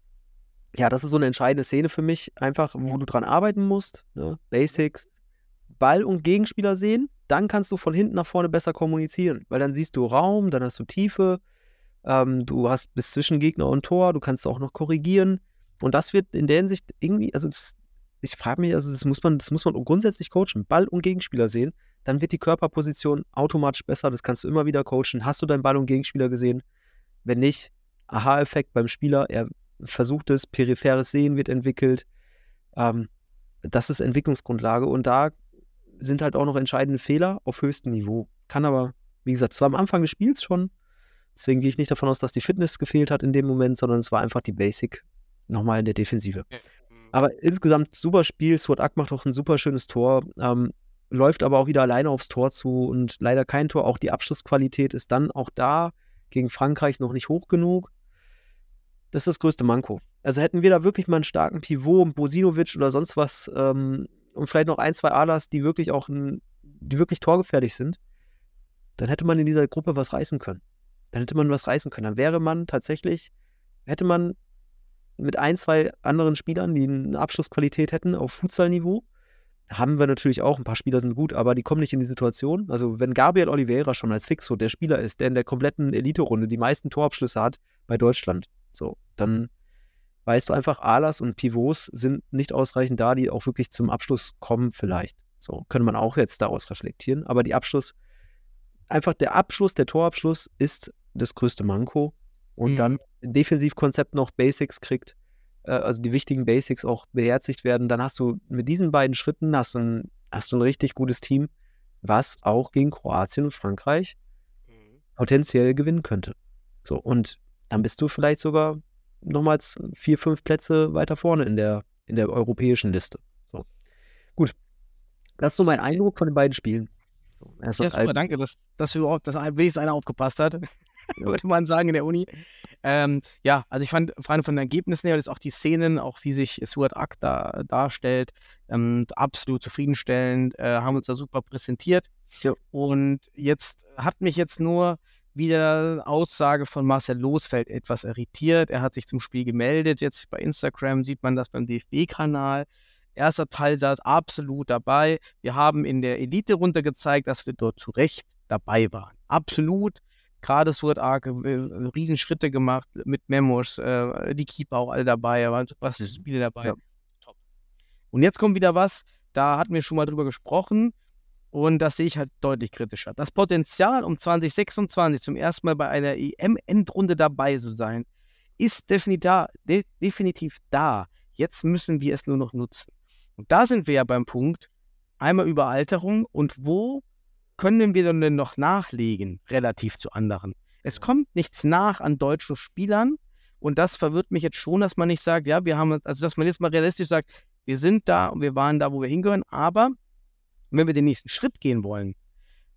Ja, das ist so eine entscheidende Szene für mich, einfach, wo du dran arbeiten musst. Ne? Basics, Ball und Gegenspieler sehen, dann kannst du von hinten nach vorne besser kommunizieren, weil dann siehst du Raum, dann hast du Tiefe, ähm, du hast bis zwischen Gegner und Tor, du kannst auch noch korrigieren. Und das wird in der Hinsicht irgendwie, also das, ich frage mich, also das muss man, das muss man grundsätzlich coachen. Ball und Gegenspieler sehen, dann wird die Körperposition automatisch besser. Das kannst du immer wieder coachen. Hast du deinen Ball und Gegenspieler gesehen? Wenn nicht, Aha-Effekt beim Spieler, er versucht es, peripheres Sehen wird entwickelt. Ähm, das ist Entwicklungsgrundlage und da sind halt auch noch entscheidende Fehler auf höchstem Niveau. Kann aber, wie gesagt, zwar am Anfang des Spiels schon, deswegen gehe ich nicht davon aus, dass die Fitness gefehlt hat in dem Moment, sondern es war einfach die Basic nochmal in der Defensive. Aber insgesamt super Spiel. Swat Ack macht auch ein super schönes Tor. Ähm, läuft aber auch wieder alleine aufs Tor zu und leider kein Tor. Auch die Abschlussqualität ist dann auch da gegen Frankreich noch nicht hoch genug. Das ist das größte Manko. Also hätten wir da wirklich mal einen starken Pivot, Bosinovic oder sonst was ähm, und vielleicht noch ein, zwei Alas, die wirklich auch ein, die wirklich torgefährlich sind, dann hätte man in dieser Gruppe was reißen können. Dann hätte man was reißen können. Dann wäre man tatsächlich, hätte man mit ein, zwei anderen Spielern, die eine Abschlussqualität hätten auf Futsal-Niveau. Haben wir natürlich auch, ein paar Spieler sind gut, aber die kommen nicht in die Situation. Also, wenn Gabriel Oliveira schon als Fixo der Spieler ist, der in der kompletten Elite-Runde die meisten Torabschlüsse hat bei Deutschland, so, dann weißt du einfach, Alas und Pivots sind nicht ausreichend da, die auch wirklich zum Abschluss kommen, vielleicht. So, könnte man auch jetzt daraus reflektieren. Aber die Abschluss, einfach der Abschluss, der Torabschluss ist das größte Manko. Und mhm. dann Defensivkonzept noch Basics kriegt, äh, also die wichtigen Basics auch beherzigt werden, dann hast du mit diesen beiden Schritten hast du ein, hast du ein richtig gutes Team, was auch gegen Kroatien und Frankreich mhm. potenziell gewinnen könnte. So, und dann bist du vielleicht sogar nochmals vier, fünf Plätze weiter vorne in der, in der europäischen Liste. So. Gut. Das ist so mein Eindruck von den beiden Spielen. Ja, super, danke, dass, dass überhaupt, dass wenigstens einer aufgepasst hat. <laughs> würde man sagen, in der Uni. Ähm, ja, also ich fand, vor allem von den Ergebnissen her, dass auch die Szenen, auch wie sich Stuart Ack da darstellt, ähm, absolut zufriedenstellend, äh, haben uns da super präsentiert. Ja. Und jetzt hat mich jetzt nur wieder Aussage von Marcel Losfeld etwas irritiert. Er hat sich zum Spiel gemeldet. Jetzt bei Instagram sieht man das beim DFB-Kanal. Erster Teil saß absolut dabei. Wir haben in der Elite runter gezeigt, dass wir dort zu Recht dabei waren. Absolut gerade Suat Ark, äh, Riesenschritte gemacht mit Memos, äh, die Keeper auch alle dabei, da waren super Spiele dabei. Ja. Top. Und jetzt kommt wieder was, da hatten wir schon mal drüber gesprochen und das sehe ich halt deutlich kritischer. Das Potenzial, um 2026 zum ersten Mal bei einer EM-Endrunde dabei zu sein, ist definitiv da, de definitiv da. Jetzt müssen wir es nur noch nutzen. Und da sind wir ja beim Punkt, einmal Überalterung und wo können wir denn noch nachlegen relativ zu anderen? Es kommt nichts nach an deutschen Spielern und das verwirrt mich jetzt schon, dass man nicht sagt, ja, wir haben, also dass man jetzt mal realistisch sagt, wir sind da und wir waren da, wo wir hingehören, aber wenn wir den nächsten Schritt gehen wollen,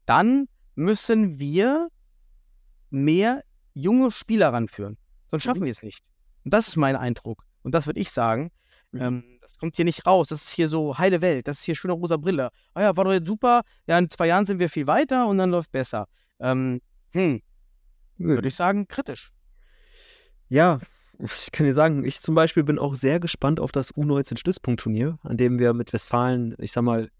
dann müssen wir mehr junge Spieler ranführen. Sonst schaffen wir es nicht. Und das ist mein Eindruck. Und das würde ich sagen. Mhm. Ähm, das kommt hier nicht raus. Das ist hier so heile Welt. Das ist hier schöne rosa Brille. Ah ja, war doch jetzt super. Ja, in zwei Jahren sind wir viel weiter und dann läuft besser. Ähm, hm, würde ich sagen, kritisch. Ja, ich kann dir sagen, ich zum Beispiel bin auch sehr gespannt auf das U19-Stützpunktturnier, an dem wir mit Westfalen, ich sag mal,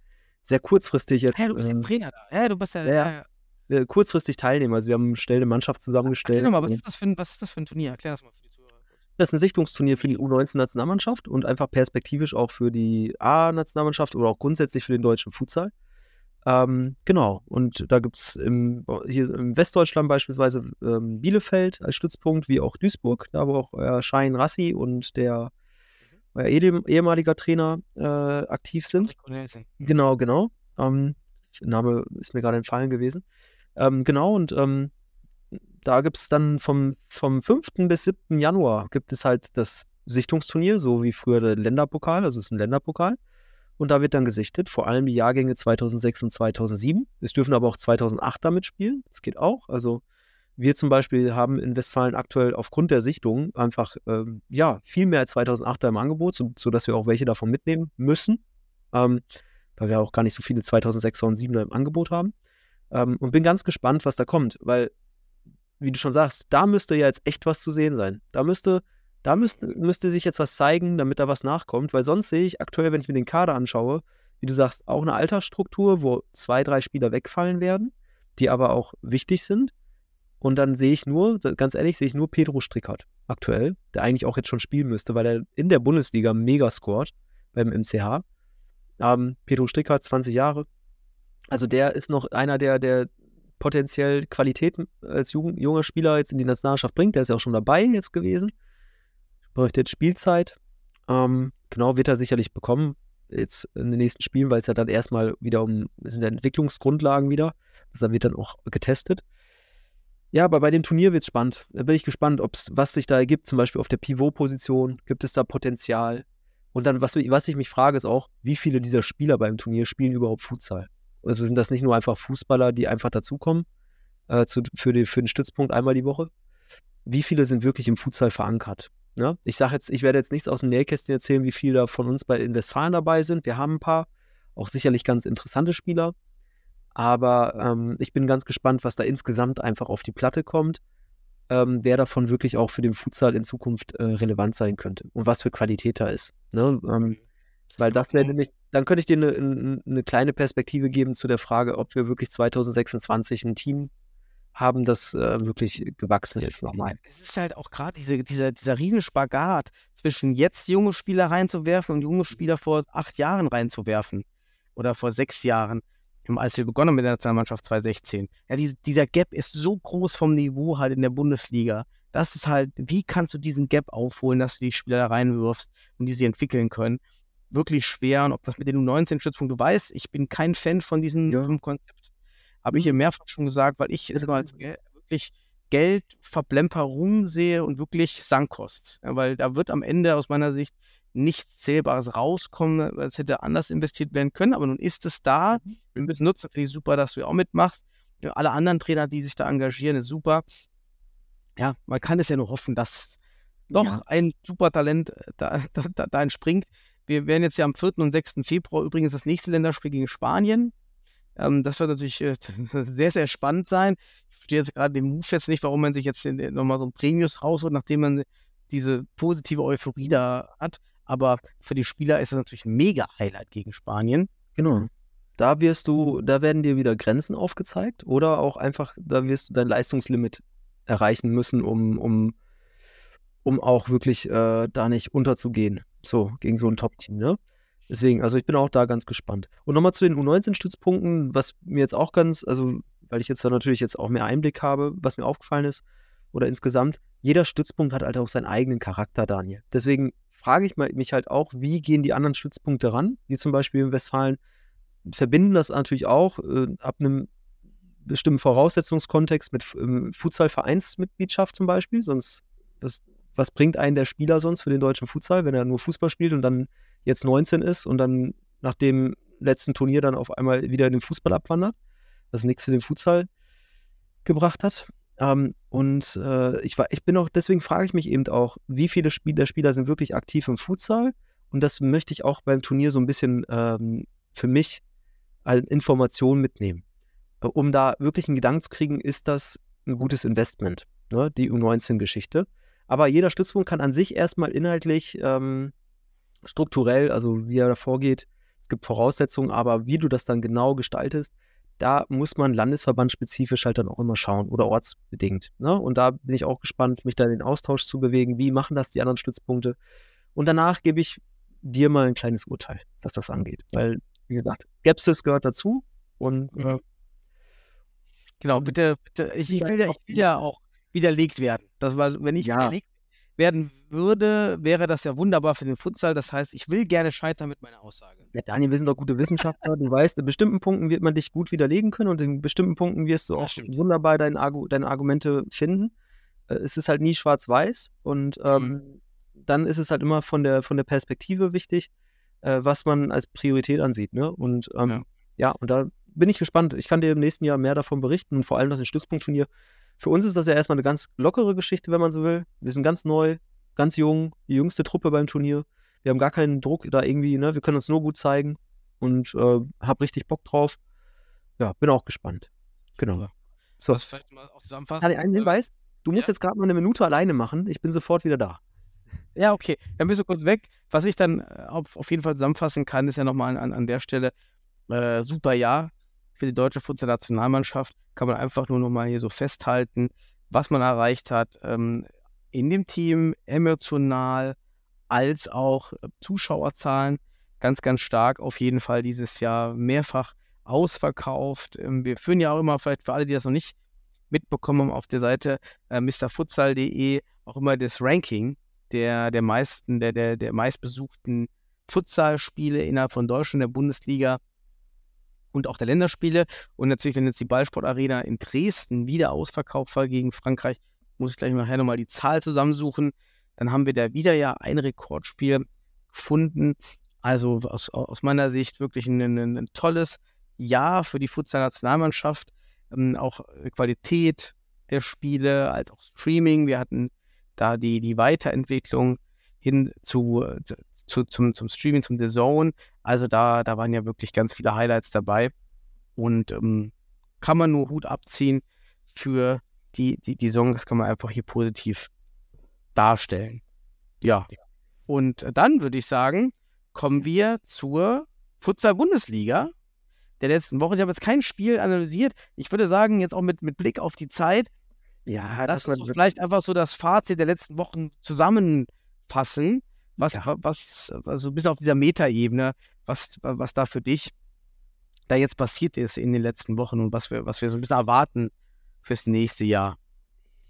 sehr kurzfristig jetzt, Hä, du bist jetzt Trainer da. Ja, du bist ja. ja, ja, äh, kurzfristig teilnehmen. Also wir haben eine schnelle Mannschaft zusammengestellt. Erzähl doch mal, was ist, das für ein, was ist das für ein Turnier? Erklär das mal für die Zuhörer. Das ist ein Sichtungsturnier für die U19-Nationalmannschaft und einfach perspektivisch auch für die A-Nationalmannschaft oder auch grundsätzlich für den deutschen Futsal. Ähm, genau, und da gibt es hier im Westdeutschland beispielsweise ähm, Bielefeld als Stützpunkt, wie auch Duisburg, da wo auch euer Schein Rassi und der euer ehem- ehemaliger Trainer äh, aktiv sind. Genau, genau. Ähm, Name ist mir gerade entfallen gewesen. Ähm, genau, und ähm, da gibt es dann vom, vom 5. bis 7. Januar gibt es halt das Sichtungsturnier, so wie früher der Länderpokal, also es ist ein Länderpokal. Und da wird dann gesichtet, vor allem die Jahrgänge 2006 und 2007. Es dürfen aber auch 2008 damit spielen, das geht auch. Also wir zum Beispiel haben in Westfalen aktuell aufgrund der Sichtung einfach ähm, ja, viel mehr als 2008er im Angebot, so, sodass wir auch welche davon mitnehmen müssen. Ähm, weil wir auch gar nicht so viele 2006er und 7er im Angebot haben. Ähm, und bin ganz gespannt, was da kommt, weil, wie du schon sagst, da müsste ja jetzt echt was zu sehen sein. Da müsste, da müsste, müsste sich jetzt was zeigen, damit da was nachkommt, weil sonst sehe ich aktuell, wenn ich mir den Kader anschaue, wie du sagst, auch eine Altersstruktur, wo zwei, drei Spieler wegfallen werden, die aber auch wichtig sind. Und dann sehe ich nur, ganz ehrlich, sehe ich nur Pedro Strickert aktuell, der eigentlich auch jetzt schon spielen müsste, weil er in der Bundesliga mega scored beim MCH. Ähm, Pedro Strickert, 20 Jahre. Also der ist noch einer, der, der potenziell Qualitäten als jung, junger Spieler jetzt in die Nationalmannschaft bringt. Der ist ja auch schon dabei jetzt gewesen. Bräuchte jetzt Spielzeit. Ähm, genau, wird er sicherlich bekommen jetzt in den nächsten Spielen, weil es ja dann erstmal wieder um, sind ja Entwicklungsgrundlagen wieder. Das wird dann auch getestet. Ja, aber bei dem Turnier wird es spannend. Da bin ich gespannt, ob's, was sich da ergibt, zum Beispiel auf der Pivot-Position. Gibt es da Potenzial? Und dann, was, was ich mich frage, ist auch, wie viele dieser Spieler beim Turnier spielen überhaupt Futsal? Also sind das nicht nur einfach Fußballer, die einfach dazukommen äh, zu, für, die, für den Stützpunkt einmal die Woche? Wie viele sind wirklich im Futsal verankert? Ne? Ich sage jetzt, ich werde jetzt nichts aus dem Nähkästchen erzählen, wie viele da von uns bei in Westfalen dabei sind. Wir haben ein paar, auch sicherlich ganz interessante Spieler. Aber ähm, ich bin ganz gespannt, was da insgesamt einfach auf die Platte kommt, ähm, wer davon wirklich auch für den Futsal in Zukunft äh, relevant sein könnte und was für Qualität da ist. Ne? Ähm, weil das wäre nämlich, dann könnte ich dir eine, eine, eine kleine Perspektive geben zu der Frage, ob wir wirklich 2026 ein Team haben, das äh, wirklich gewachsen ist nochmal. Es ist halt auch gerade diese, dieser, dieser Riesenspagat zwischen jetzt junge Spieler reinzuwerfen und junge Spieler vor acht Jahren reinzuwerfen. Oder vor sechs Jahren, als wir begonnen mit der Nationalmannschaft 2016. Ja, die, dieser Gap ist so groß vom Niveau halt in der Bundesliga. Das ist halt, wie kannst du diesen Gap aufholen, dass du die Spieler da reinwirfst und die sich entwickeln können? Wirklich schwer. Und ob das mit den U19-Stützpunkten, du weißt, ich bin kein Fan von diesem Ja. Konzept. Habe ich hier mehrfach schon gesagt, weil ich es immer als Gel- wirklich Geldverplemperung sehe und wirklich Sankkost. Ja, weil da wird am Ende aus meiner Sicht nichts Zählbares rauskommen. Es hätte anders investiert werden können, aber nun ist es da. Wir müssen nutzen. Finde ich super, dass du auch mitmachst. Alle anderen Trainer, die sich da engagieren, ist super. Ja, man kann es ja nur hoffen, dass doch Ja. ein super Talent äh, da, <laughs> da, da, da entspringt. Wir werden jetzt ja am 4. und 6. Februar übrigens das nächste Länderspiel gegen Spanien. Ähm, das wird natürlich äh, <laughs> sehr, sehr spannend sein. Ich verstehe jetzt gerade den Move jetzt nicht, warum man sich jetzt nochmal so ein Premius rausholt, nachdem man diese positive Euphorie da hat. Aber für die Spieler ist es natürlich ein Mega-Highlight gegen Spanien. Genau. Da wirst du, da werden dir wieder Grenzen aufgezeigt oder auch einfach, da wirst du dein Leistungslimit erreichen müssen, um, um, um auch wirklich äh, da nicht unterzugehen. So, gegen so ein Top-Team, ne? Deswegen, also ich bin auch da ganz gespannt. Und nochmal zu den U19-Stützpunkten, was mir jetzt auch ganz, also weil ich jetzt da natürlich jetzt auch mehr Einblick habe, was mir aufgefallen ist, oder insgesamt, jeder Stützpunkt hat halt auch seinen eigenen Charakter, Daniel. Deswegen frage ich mich halt auch, wie gehen die anderen Stützpunkte ran, wie zum Beispiel in Westfalen, verbinden das natürlich auch äh, ab einem bestimmten Voraussetzungskontext mit ähm, Futsal-Vereinsmitgliedschaft zum Beispiel, sonst das, was bringt einen der Spieler sonst für den deutschen Futsal, wenn er nur Fußball spielt und dann jetzt 19 ist und dann nach dem letzten Turnier dann auf einmal wieder in den Fußball abwandert, das nichts für den Futsal gebracht hat. Ähm, und äh, ich, war, ich bin auch, deswegen frage ich mich eben auch, wie viele Spiel der Spieler sind wirklich aktiv im Futsal? Und das möchte ich auch beim Turnier so ein bisschen ähm, für mich als Information mitnehmen. Äh, um da wirklich einen Gedanken zu kriegen, ist das ein gutes Investment, ne? die U19-Geschichte. Aber jeder Stützpunkt kann an sich erstmal inhaltlich ähm, strukturell, also wie er da vorgeht, es gibt Voraussetzungen, aber wie du das dann genau gestaltest, da muss man landesverbandspezifisch halt dann auch immer schauen oder ortsbedingt. Ne? Und da bin ich auch gespannt, mich da in den Austausch zu bewegen. Wie machen das die anderen Stützpunkte? Und danach gebe ich dir mal ein kleines Urteil, was das angeht. Weil, wie gesagt, Skepsis gehört dazu. Und äh, Genau, bitte, bitte. Ich, ich, will, ja, ich will ja auch widerlegt werden. Das war, wenn ich Ja. widerlegt werden würde, wäre das ja wunderbar für den Futsal. Das heißt, ich will gerne scheitern mit meiner Aussage. Ja, Daniel, wir sind doch gute Wissenschaftler. Du weißt, in bestimmten Punkten wird man dich gut widerlegen können und in bestimmten Punkten wirst du auch wunderbar dein Argu deine Argumente finden. Äh, Es ist halt nie schwarz-weiß und ähm, Mhm. dann ist es halt immer von der, von der Perspektive wichtig, äh, was man als Priorität ansieht. Ne? Und ähm, Ja. ja. und da bin ich gespannt. Ich kann dir im nächsten Jahr mehr davon berichten und vor allem das Stützpunktturnier. Für uns ist das ja erstmal eine ganz lockere Geschichte, wenn man so will. Wir sind ganz neu, ganz jung, die jüngste Truppe beim Turnier. Wir haben gar keinen Druck da irgendwie, ne? Wir können uns nur gut zeigen und äh, hab richtig Bock drauf. Ja, bin auch gespannt. Genau. So, Das vielleicht mal auch zusammenfassen. Daniel, einen Hinweis. Du musst Ja? jetzt gerade mal eine Minute alleine machen. Ich bin sofort wieder da. Ja, okay. Dann bist du kurz weg. Was ich dann äh, auf, auf jeden Fall zusammenfassen kann, ist ja nochmal an, an der Stelle äh, super Jahr für die deutsche Futsal-Nationalmannschaft. Kann man einfach nur nochmal hier so festhalten, was man erreicht hat ähm, in dem Team, emotional, als auch äh, Zuschauerzahlen. Ganz, ganz stark auf jeden Fall dieses Jahr mehrfach ausverkauft. Ähm, wir führen ja auch immer, vielleicht für alle, die das noch nicht mitbekommen haben, auf der Seite äh, mrfutsal.de auch immer das Ranking der, der meisten, der, der, der meistbesuchten Futsalspiele innerhalb von Deutschland, der Bundesliga und auch der Länderspiele. Und natürlich, wenn jetzt die Ballsportarena in Dresden wieder ausverkauft war gegen Frankreich, muss ich gleich nachher nochmal die Zahl zusammensuchen. Dann haben wir da wieder ja ein Rekordspiel gefunden. Also aus, aus meiner Sicht wirklich ein, ein, ein tolles Jahr für die Futsal-Nationalmannschaft. Ähm, auch Qualität der Spiele, als auch Streaming. Wir hatten da die, die Weiterentwicklung hin zu, zu, zum, zum Streaming, zum The Zone. Also da, da waren ja wirklich ganz viele Highlights dabei. Und ähm, kann man nur Hut abziehen für die, die, die Song, das kann man einfach hier positiv darstellen. Ja. Und dann würde ich sagen, kommen wir zur Futsal-Bundesliga der letzten Woche. Ich habe jetzt kein Spiel analysiert. Ich würde sagen, jetzt auch mit, mit Blick auf die Zeit, Ja, lass uns vielleicht einfach so das Fazit der letzten Wochen zusammenfassen. Was, Ja. wa- was, also bis auf dieser Metaebene, was, was da für dich da jetzt passiert ist in den letzten Wochen und was wir, was wir so ein bisschen erwarten fürs nächste Jahr.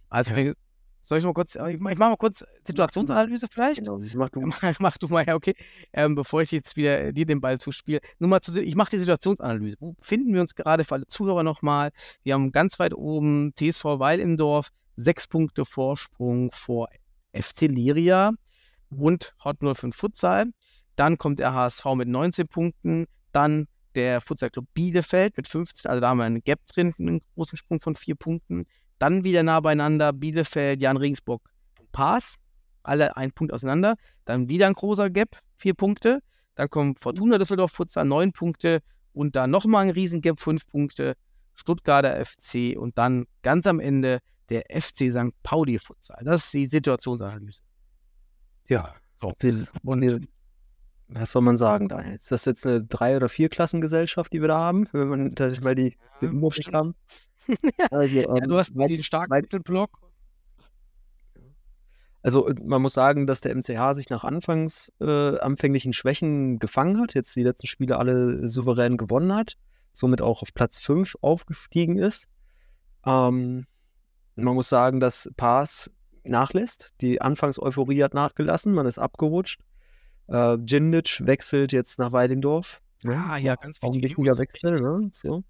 Also, wir- soll ich mal kurz, ich mach ich mach mal kurz Situationsanalyse vielleicht? Genau, mach du. Mach, mach du mal, ja, okay. Ähm, bevor ich jetzt wieder äh, dir den Ball zuspiele. Nur mal zu, ich mache die Situationsanalyse. Wo befinden wir uns gerade für alle Zuhörer nochmal? Wir haben ganz weit oben TSV Weil im Dorf, sechs Punkte Vorsprung vor FC Liria und Hot 05 Futsal. Dann kommt der HSV mit 19 Punkten. Dann der Futsal Club Bielefeld mit 15. Also da haben wir einen Gap drin, einen großen Sprung von vier Punkten. Dann wieder nah beieinander Bielefeld, Jan Regensburg und Paas. Alle ein Punkt auseinander. Dann wieder ein großer Gap, vier Punkte. Dann kommt Fortuna Düsseldorf Futsal, neun Punkte. Und dann nochmal ein Riesengap, fünf Punkte. Stuttgarter FC und dann ganz am Ende der FC St. Pauli Futsal. Das ist die Situationsanalyse. Ja, So. Und was soll man sagen, Daniel? Ist das jetzt eine Drei- oder Vierklassengesellschaft, die wir da haben, wenn man das mal die Überblick bestimmt. haben? <laughs> Also, Ja, ähm, du hast weit- den starken Mittelblock. Also man muss sagen, dass der MCH sich nach anfangs äh, anfänglichen Schwächen gefangen hat, jetzt die letzten Spiele alle souverän gewonnen hat, somit auch auf Platz 5 aufgestiegen ist. Ähm, man muss sagen, dass Paas nachlässt. Die Anfangseuphorie hat nachgelassen, man ist abgerutscht. Äh, Djindjic wechselt jetzt nach Weidendorf. Ah, ja, ganz Auch ein wichtige wichtiger. Wechsel, ne? So.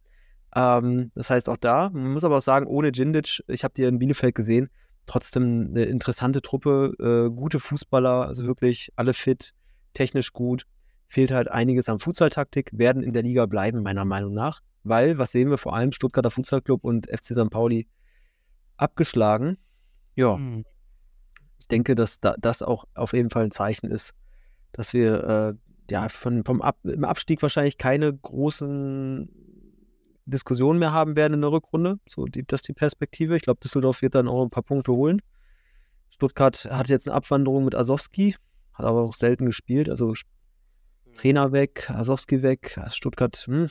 Ähm, das heißt auch da, man muss aber auch sagen, ohne Djindjic, ich habe die in Bielefeld gesehen, trotzdem eine interessante Truppe, äh, gute Fußballer, also wirklich alle fit, technisch gut. Fehlt halt einiges an Fußballtaktik, werden in der Liga bleiben, meiner Meinung nach. Weil, was sehen wir vor allem, Stuttgarter Fußballclub und FC St. Pauli abgeschlagen. Ja, Hm. ich denke, dass da, das auch auf jeden Fall ein Zeichen ist, dass wir äh, ja von, vom Ab, im Abstieg wahrscheinlich keine großen Diskussionen mehr haben werden in der Rückrunde. So, die, das ist die Perspektive. Ich glaube, Düsseldorf wird dann auch ein paar Punkte holen. Stuttgart hat jetzt eine Abwanderung mit Asowski, hat aber auch selten gespielt. Also Trainer weg, Asowski weg, Stuttgart hm,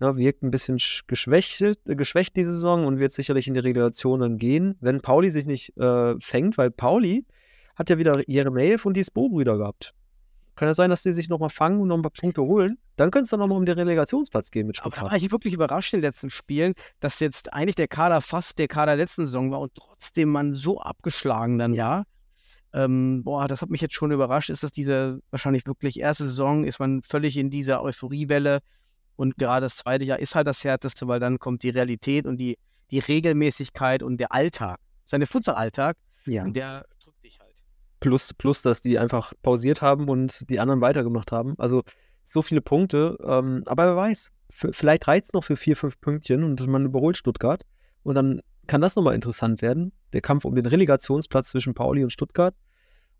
ja, wirkt ein bisschen sch- geschwächt, äh, geschwächt die Saison und wird sicherlich in die Relegation dann gehen, wenn Pauli sich nicht äh, fängt, weil Pauli hat ja wieder Jeremejew und die Spo-Brüder gehabt. Kann ja sein, dass die sich nochmal fangen und noch ein paar Punkte holen. Dann könnte es dann nochmal um den Relegationsplatz gehen mit Aber da Stuttgart. war ich wirklich überrascht in den letzten Spielen, dass jetzt eigentlich der Kader fast der Kader der letzten Saison war und trotzdem man so abgeschlagen dann war. Ähm, boah, das hat mich jetzt schon überrascht. Ist das diese wahrscheinlich wirklich erste Saison? Ist man völlig in dieser Euphoriewelle und gerade das zweite Jahr ist halt das härteste, weil dann kommt die Realität und die, die Regelmäßigkeit und der Alltag, seine Futsal-Alltag Ja. und der drückt dich halt. Plus, plus, dass die einfach pausiert haben und die anderen weitergemacht haben. Also so viele Punkte. Ähm, aber wer weiß, vielleicht reizt es noch für vier, fünf Pünktchen und man überholt Stuttgart. Und dann kann das nochmal interessant werden. Der Kampf um den Relegationsplatz zwischen Pauli und Stuttgart.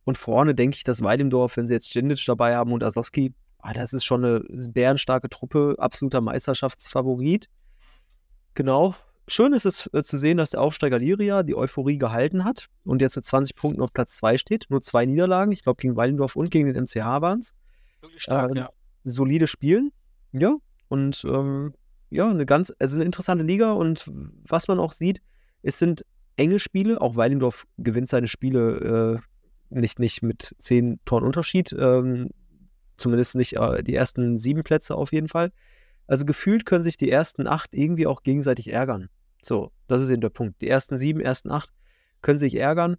Und vorne denke ich, dass Weidendorf, wenn sie jetzt Djindjic dabei haben und Asowski, ah, das ist schon eine bärenstarke Truppe, absoluter Meisterschaftsfavorit. Genau. Schön ist es äh, zu sehen, dass der Aufsteiger Liria die Euphorie gehalten hat und jetzt mit 20 Punkten auf Platz 2 steht. Nur zwei Niederlagen, ich glaube gegen Weidendorf und gegen den MCH waren es. Wirklich stark, Ähm, ja. Solide Spielen, ja. Und ähm, ja, eine ganz, also eine interessante Liga und was man auch sieht, es sind enge Spiele. Auch Weidendorf gewinnt seine Spiele äh, nicht, nicht mit zehn Toren Unterschied. Ähm, zumindest nicht äh, die ersten sieben Plätze auf jeden Fall. Also gefühlt können sich die ersten acht irgendwie auch gegenseitig ärgern. So, das ist eben der Punkt. Die ersten sieben, ersten acht können sich ärgern.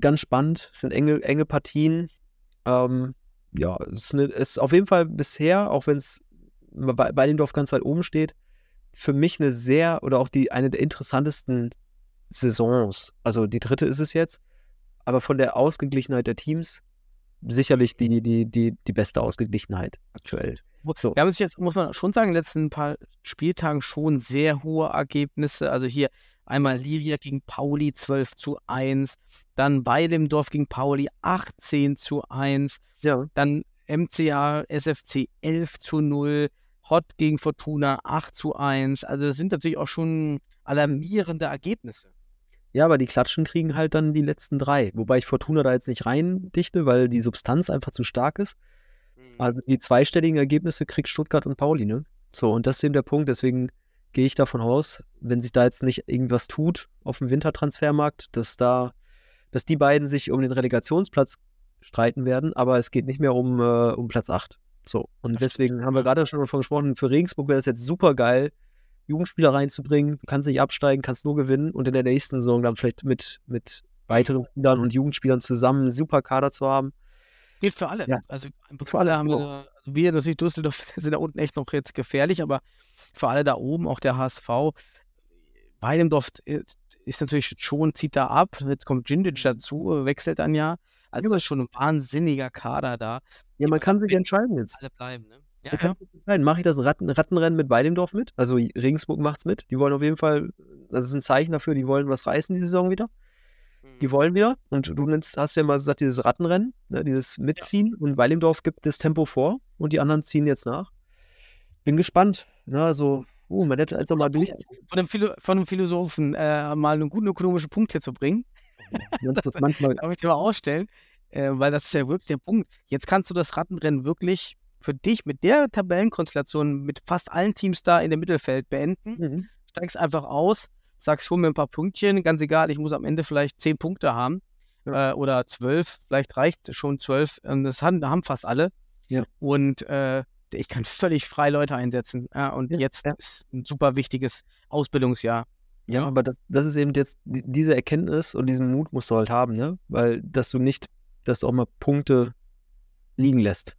Ganz spannend, es sind enge, enge Partien. Ähm, ja, es ist, eine, ist auf jeden Fall bisher, auch wenn es bei, bei Dorf ganz weit oben steht, für mich eine sehr oder auch die eine der interessantesten Saisons. Also die dritte ist es jetzt, aber von der Ausgeglichenheit der Teams sicherlich die, die, die, die beste Ausgeglichenheit aktuell. So. Wir haben sich jetzt, muss man schon sagen, in den letzten paar Spieltagen schon sehr hohe Ergebnisse. Also hier einmal Liria gegen Pauli 12 zu 1, dann Weilimdorf gegen Pauli 18 zu 1, Ja. dann MCA SFC 11 zu 0, Hot gegen Fortuna 8 zu 1. Also das sind natürlich auch schon alarmierende Ergebnisse. Ja, aber die Klatschen kriegen halt dann die letzten drei. Wobei ich Fortuna da jetzt nicht reindichte, weil die Substanz einfach zu stark ist. Also die zweistelligen Ergebnisse kriegt Stuttgart und Pauli, ne? So, und das ist eben der Punkt. Deswegen gehe ich davon aus, wenn sich da jetzt nicht irgendwas tut auf dem Wintertransfermarkt, dass da, dass die beiden sich um den Relegationsplatz streiten werden, aber es geht nicht mehr um, äh, um Platz 8. So, und Das deswegen haben wir gerade schon davon gesprochen, für Regensburg wäre es jetzt super geil, Jugendspieler reinzubringen. Du kannst nicht absteigen, kannst nur gewinnen und in der nächsten Saison dann vielleicht mit, mit weiteren Spielern und Jugendspielern zusammen einen super Kader zu haben. Gilt für alle. Ja. Also für alle haben wir, also wir natürlich Düsseldorf <laughs> sind da unten echt noch jetzt gefährlich, aber für alle da oben, auch der HSV, Weidendorf äh, ist natürlich schon, zieht da ab, jetzt kommt Djindjic dazu, äh, wechselt dann ja. Also das ist schon ein wahnsinniger Kader da. Ja, man kann sich entscheiden jetzt. Alle bleiben, ne? Ja, entscheiden. Mache ich das Ratten, Rattenrennen mit Weidendorf mit? Also Regensburg macht's mit. Die wollen auf jeden Fall, das ist ein Zeichen dafür, die wollen was reißen die Saison wieder. Mhm. Die wollen wieder. Und du nennst, hast ja mal gesagt, dieses Rattenrennen, ne, dieses Mitziehen. Und Weilendorf gibt das Tempo vor und die anderen ziehen jetzt nach. Bin gespannt. Ne, also, uh, man hätte also mal durch. Von einem, Philo von einem Philosophen äh, mal einen guten ökonomischen Punkt hier zu bringen, das manchmal, <laughs> darf ich dir mal ausstellen. Äh, weil das ist ja wirklich der Punkt. Jetzt kannst du das Rattenrennen wirklich für dich mit der Tabellenkonstellation mit fast allen Teams da in dem Mittelfeld beenden. Mhm. Steigst einfach aus, sagst, hol mir ein paar Pünktchen, ganz egal, ich muss am Ende vielleicht zehn Punkte haben Ja. äh, oder zwölf, vielleicht reicht schon zwölf. Ähm, das haben, haben fast alle. Ja. Und äh, ich kann völlig frei Leute einsetzen. Ja, und jetzt ist ein super wichtiges Ausbildungsjahr. Ja, aber das, das ist eben jetzt die- diese Erkenntnis und diesen Mut musst du halt haben, ne? Weil, dass du nicht, dass du auch mal Punkte liegen lässt.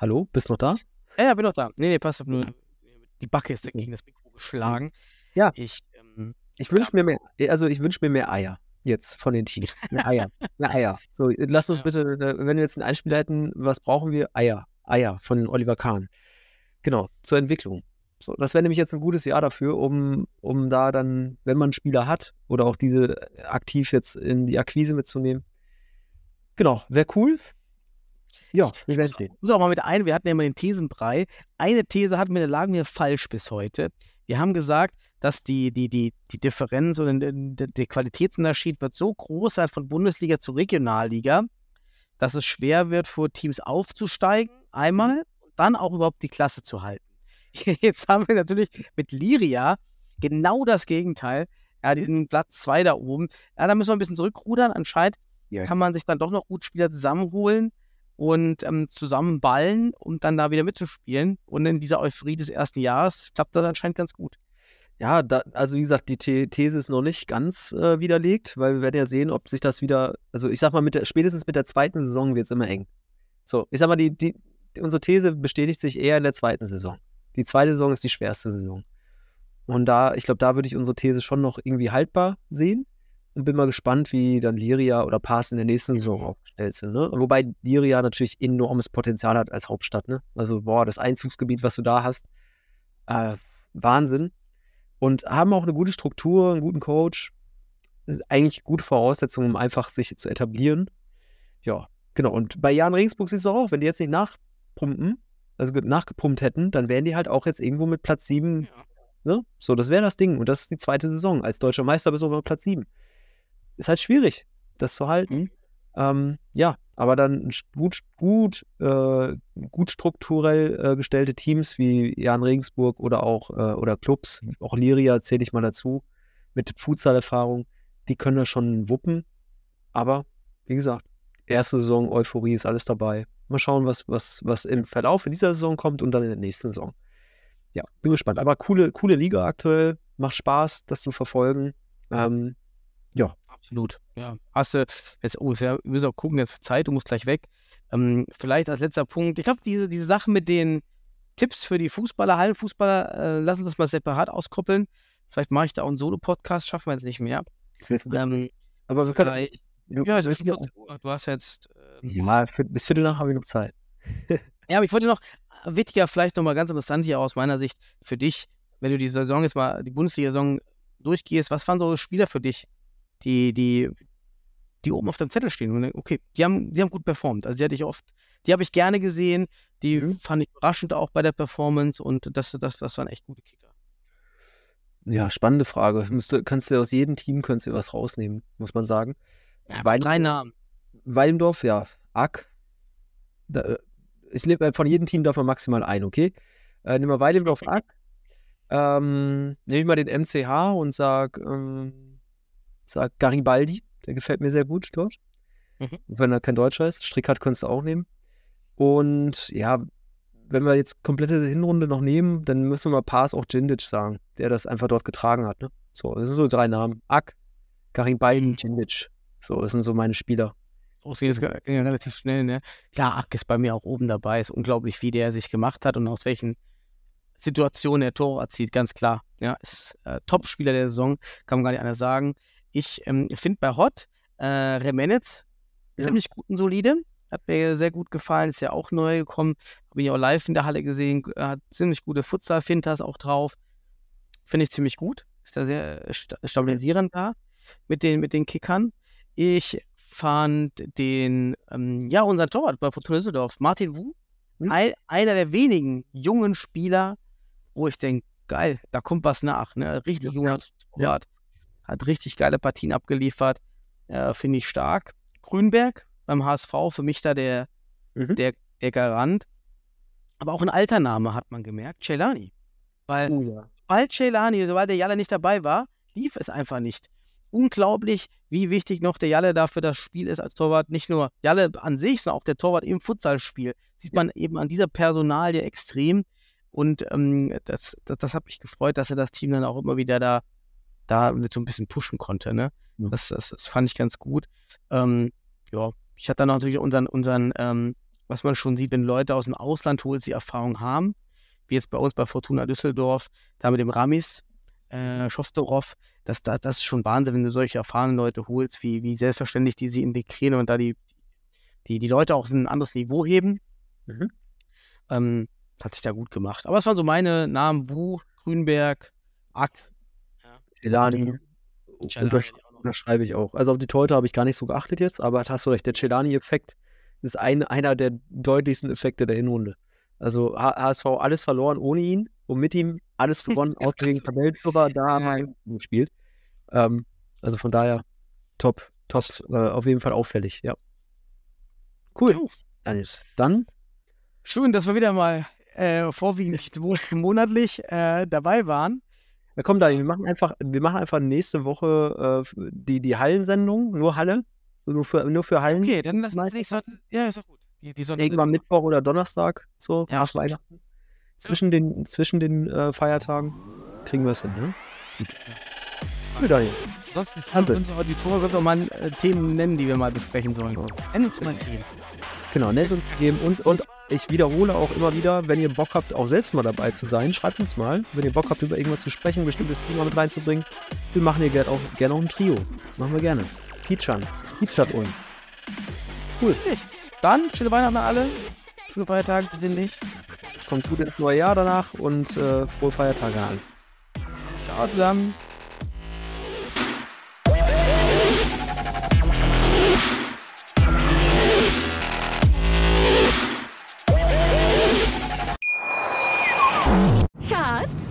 Hallo, bist noch da? Ja, ja, bin doch da. Nee, nee, passt auf nur. Die Backe ist gegen das Mikro geschlagen. Ja. Ich, ähm, Ich wünsche mir mehr, also ich wünsche mir mehr Eier jetzt von den Teams. Mehr Eier. mehr <laughs> Eier. So, lass uns Ja. bitte, äh, wenn wir jetzt einen Einspieler hätten, was brauchen wir? Eier. Eier von Oliver Kahn. Genau, zur Entwicklung. So, das wäre nämlich jetzt ein gutes Jahr dafür, um, um da dann, wenn man Spieler hat oder auch diese aktiv jetzt in die Akquise mitzunehmen. Genau, wäre cool. Ja, wir werden sehen. muss auch mal mit ein, wir hatten ja immer den Thesenbrei. Eine These hatten wir, da lagen wir falsch bis heute. Wir haben gesagt, dass die, die, die, die Differenz oder der, Qualitätsunterschied wird so groß sein von Bundesliga zu Regionalliga, dass es schwer wird, für Teams aufzusteigen, einmal, und dann auch überhaupt die Klasse zu halten. <laughs> Jetzt haben wir natürlich mit Liria genau das Gegenteil. Ja, diesen Platz zwei da oben. Ja, da müssen wir ein bisschen zurückrudern. Anscheinend Ja. kann man sich dann doch noch gut Spieler zusammenholen und ähm, zusammenballen, um dann da wieder mitzuspielen. Und in dieser Euphorie des ersten Jahres klappt das anscheinend ganz gut. Ja, da, also wie gesagt, die The These ist noch nicht ganz äh, widerlegt, weil wir werden ja sehen, ob sich das wieder, also ich sag mal, mit der, spätestens mit der zweiten Saison wird es immer eng. So, ich sag mal, die, die, unsere These bestätigt sich eher in der zweiten Saison. Die zweite Saison ist die schwerste Saison. Und da, ich glaube, da würde ich unsere These schon noch irgendwie haltbar sehen und bin mal gespannt, wie dann Liria oder Pass in der nächsten Saison aufgestellt sind. Ne? Wobei Liria natürlich enormes Potenzial hat als Hauptstadt. Ne? Also, boah, das Einzugsgebiet, was du da hast, äh, Wahnsinn und haben auch eine gute Struktur, einen guten Coach. Eigentlich gute Voraussetzungen, um einfach sich zu etablieren. Ja, genau. Und bei Jan Regensburg siehst du auch, wenn die jetzt nicht nachpumpen, also ge- nachgepumpt hätten, dann wären die halt auch jetzt irgendwo mit Platz 7. Ne? So, das wäre das Ding. Und das ist die zweite Saison. Als deutscher Meister bist du auf Platz 7. Ist halt schwierig, das zu halten. Mhm. Ähm, ja, aber dann gut, gut, äh, gut strukturell äh, gestellte Teams wie Jan Regensburg oder auch äh, oder Clubs, auch Liria zähle ich mal dazu, mit Futsal-Erfahrung, die können das schon wuppen. Aber wie gesagt, erste Saison, Euphorie ist alles dabei. Mal schauen, was, was, was im Verlauf in dieser Saison kommt und dann in der nächsten Saison. Ja, bin gespannt. Aber coole, coole Liga aktuell. Macht Spaß, das zu verfolgen. Ähm, Absolut. Ja. Hast du, jetzt, oh, ist ja, wir müssen auch gucken, jetzt Zeit, du musst gleich weg. Ähm, vielleicht als letzter Punkt, ich glaube, diese, diese Sache mit den Tipps für die Fußballer, Hallenfußballer, äh, lass uns das mal separat auskoppeln. Vielleicht mache ich da auch einen Solo-Podcast, schaffen wir jetzt nicht mehr. Ähm, aber wir können. ja, ja, 14 Uhr, du hast jetzt. ähm, ja, für, bis Viertel nach habe ich noch Zeit. <laughs> Ja, aber ich wollte noch, äh, wichtiger, vielleicht nochmal ganz interessant hier aus meiner Sicht für dich, wenn du die Saison jetzt mal, die Bundesliga-Saison durchgehst, was waren so Spieler für dich, die, die, die oben auf dem Zettel stehen? Und, okay, die haben, die haben gut performt. Also die hatte ich oft, die habe ich gerne gesehen, die Mhm. fand ich überraschend auch bei der Performance und das, das, das waren echt gute Kicker. Ja, spannende Frage. Müsste, kannst du aus jedem Team kannst du was rausnehmen, muss man sagen. Ja, drei Namen. Weilendorf, ja. Ack. Da, äh, ich lebe äh, von jedem Team darf man maximal ein, okay? Äh, nehmen wir Weilendorf <laughs> Ack. Ähm, nehme ich mal den MCH und sag, ähm, sag Garibaldi. Der gefällt mir sehr gut dort. Mhm. Wenn er kein Deutscher ist. Strickhardt kannst du auch nehmen. Und ja, wenn wir jetzt komplette Hinrunde noch nehmen, dann müssen wir Pass auch Djindic sagen, der das einfach dort getragen hat. Ne? So, das sind so drei Namen. Ack, Garibaldi, Djindic. So, das sind so meine Spieler. Oh, jetzt ging ja relativ schnell, ne? Klar, Ack ist bei mir auch oben dabei. Ist unglaublich, wie der sich gemacht hat und aus welchen Situationen er Tore erzielt, ganz klar. Ja, ist äh, Top-Spieler der Saison, kann man gar nicht anders sagen. Ich ähm, finde bei Hot äh, Remenitz Ja. ziemlich gut und solide. Hat mir sehr gut gefallen, ist ja auch neu gekommen. Habe ihn auch live in der Halle gesehen. äh, Hat ziemlich gute Futsal-Fintas auch drauf. Finde ich ziemlich gut. Ist da sehr sta stabilisierend da mit den, mit den Kickern. Ich fand den, ähm, ja, unseren Torwart bei Fortuna Düsseldorf, Martin Wu, Mhm. ein, einer der wenigen jungen Spieler, wo ich denke, geil, da kommt was nach. Ne? Richtig junger Torwart. Hat richtig geile Partien abgeliefert. Äh, Finde ich stark. Grünberg beim HSV, für mich da der, Mhm. der, der Garant. Aber auch ein alter Name hat man gemerkt, Celani. Weil Oh ja. sobald Celani, sobald der Jalle nicht dabei war, lief es einfach nicht. Unglaublich, wie wichtig noch der Jalle da für das Spiel ist als Torwart. Nicht nur Jalle an sich, sondern auch der Torwart im Futsalspiel. Sieht man eben an dieser Personalie extrem. Und ähm, das, das, das hat mich gefreut, dass er das Team dann auch immer wieder da, da mit so ein bisschen pushen konnte. Ne? Ja. Das, das, das fand ich ganz gut. Ähm, ja, ich hatte dann natürlich unseren, unseren ähm, was man schon sieht, wenn Leute aus dem Ausland holst, die Erfahrung haben, wie jetzt bei uns bei Fortuna Düsseldorf, da mit dem Ramis, äh, Schoftorov, das, das, das ist schon Wahnsinn, wenn du solche erfahrenen Leute holst, wie, wie selbstverständlich die sie integrieren und da die, die, die Leute auch ein anderes Niveau heben. Mhm. Ähm, hat sich da gut gemacht. Aber es waren so meine Namen, Wu, Grünberg, Ack, Celani. Untersch auch unterschreibe ich auch. Also auf die Torhüter habe ich gar nicht so geachtet jetzt, aber da hast du recht, der Celani-Effekt ist ein, einer der deutlichsten Effekte der Hinrunde. Also HSV alles verloren ohne ihn und mit ihm alles <laughs> gewonnen, außer gegen Tabellenführer, da haben wir gespielt. Ähm, also von daher top, top, äh, auf jeden Fall auffällig, ja. Cool. Daniel, dann Schön, dass wir wieder mal äh, vorwiegend mo- <laughs> monatlich äh, dabei waren. Ja, komm, Daniel, wir machen einfach, wir machen einfach nächste Woche äh, die, die Hallensendung, nur Halle, nur für, nur für Hallen. Okay, dann lass uns nächste Ja, ist doch gut. Die, die Irgendwann Mittwoch oder Donnerstag, so Ja, nach. Weihnachten. Zwischen den, zwischen den äh, Feiertagen kriegen wir es hin, ne? Gut. Cool, Daniel. Ansonsten Ampel. können unsere Auditoren wir mal äh, Themen nennen, die wir mal besprechen sollen. Nenn uns mal Themen. Genau, nett uns geben und, und ich wiederhole auch immer wieder, wenn ihr Bock habt, auch selbst mal dabei zu sein, schreibt uns mal. Wenn ihr Bock habt, über irgendwas zu sprechen, ein bestimmtes Thema mit reinzubringen, wir machen hier gerne auch, gerne auch ein Trio. Machen wir gerne. Featuren. Featuret uns. Richtig. Dann schöne Weihnachten an alle. Schöne Feiertage, besinnlich. Kommt gut ins neue Jahr danach und äh, frohe Feiertage an. Ciao zusammen.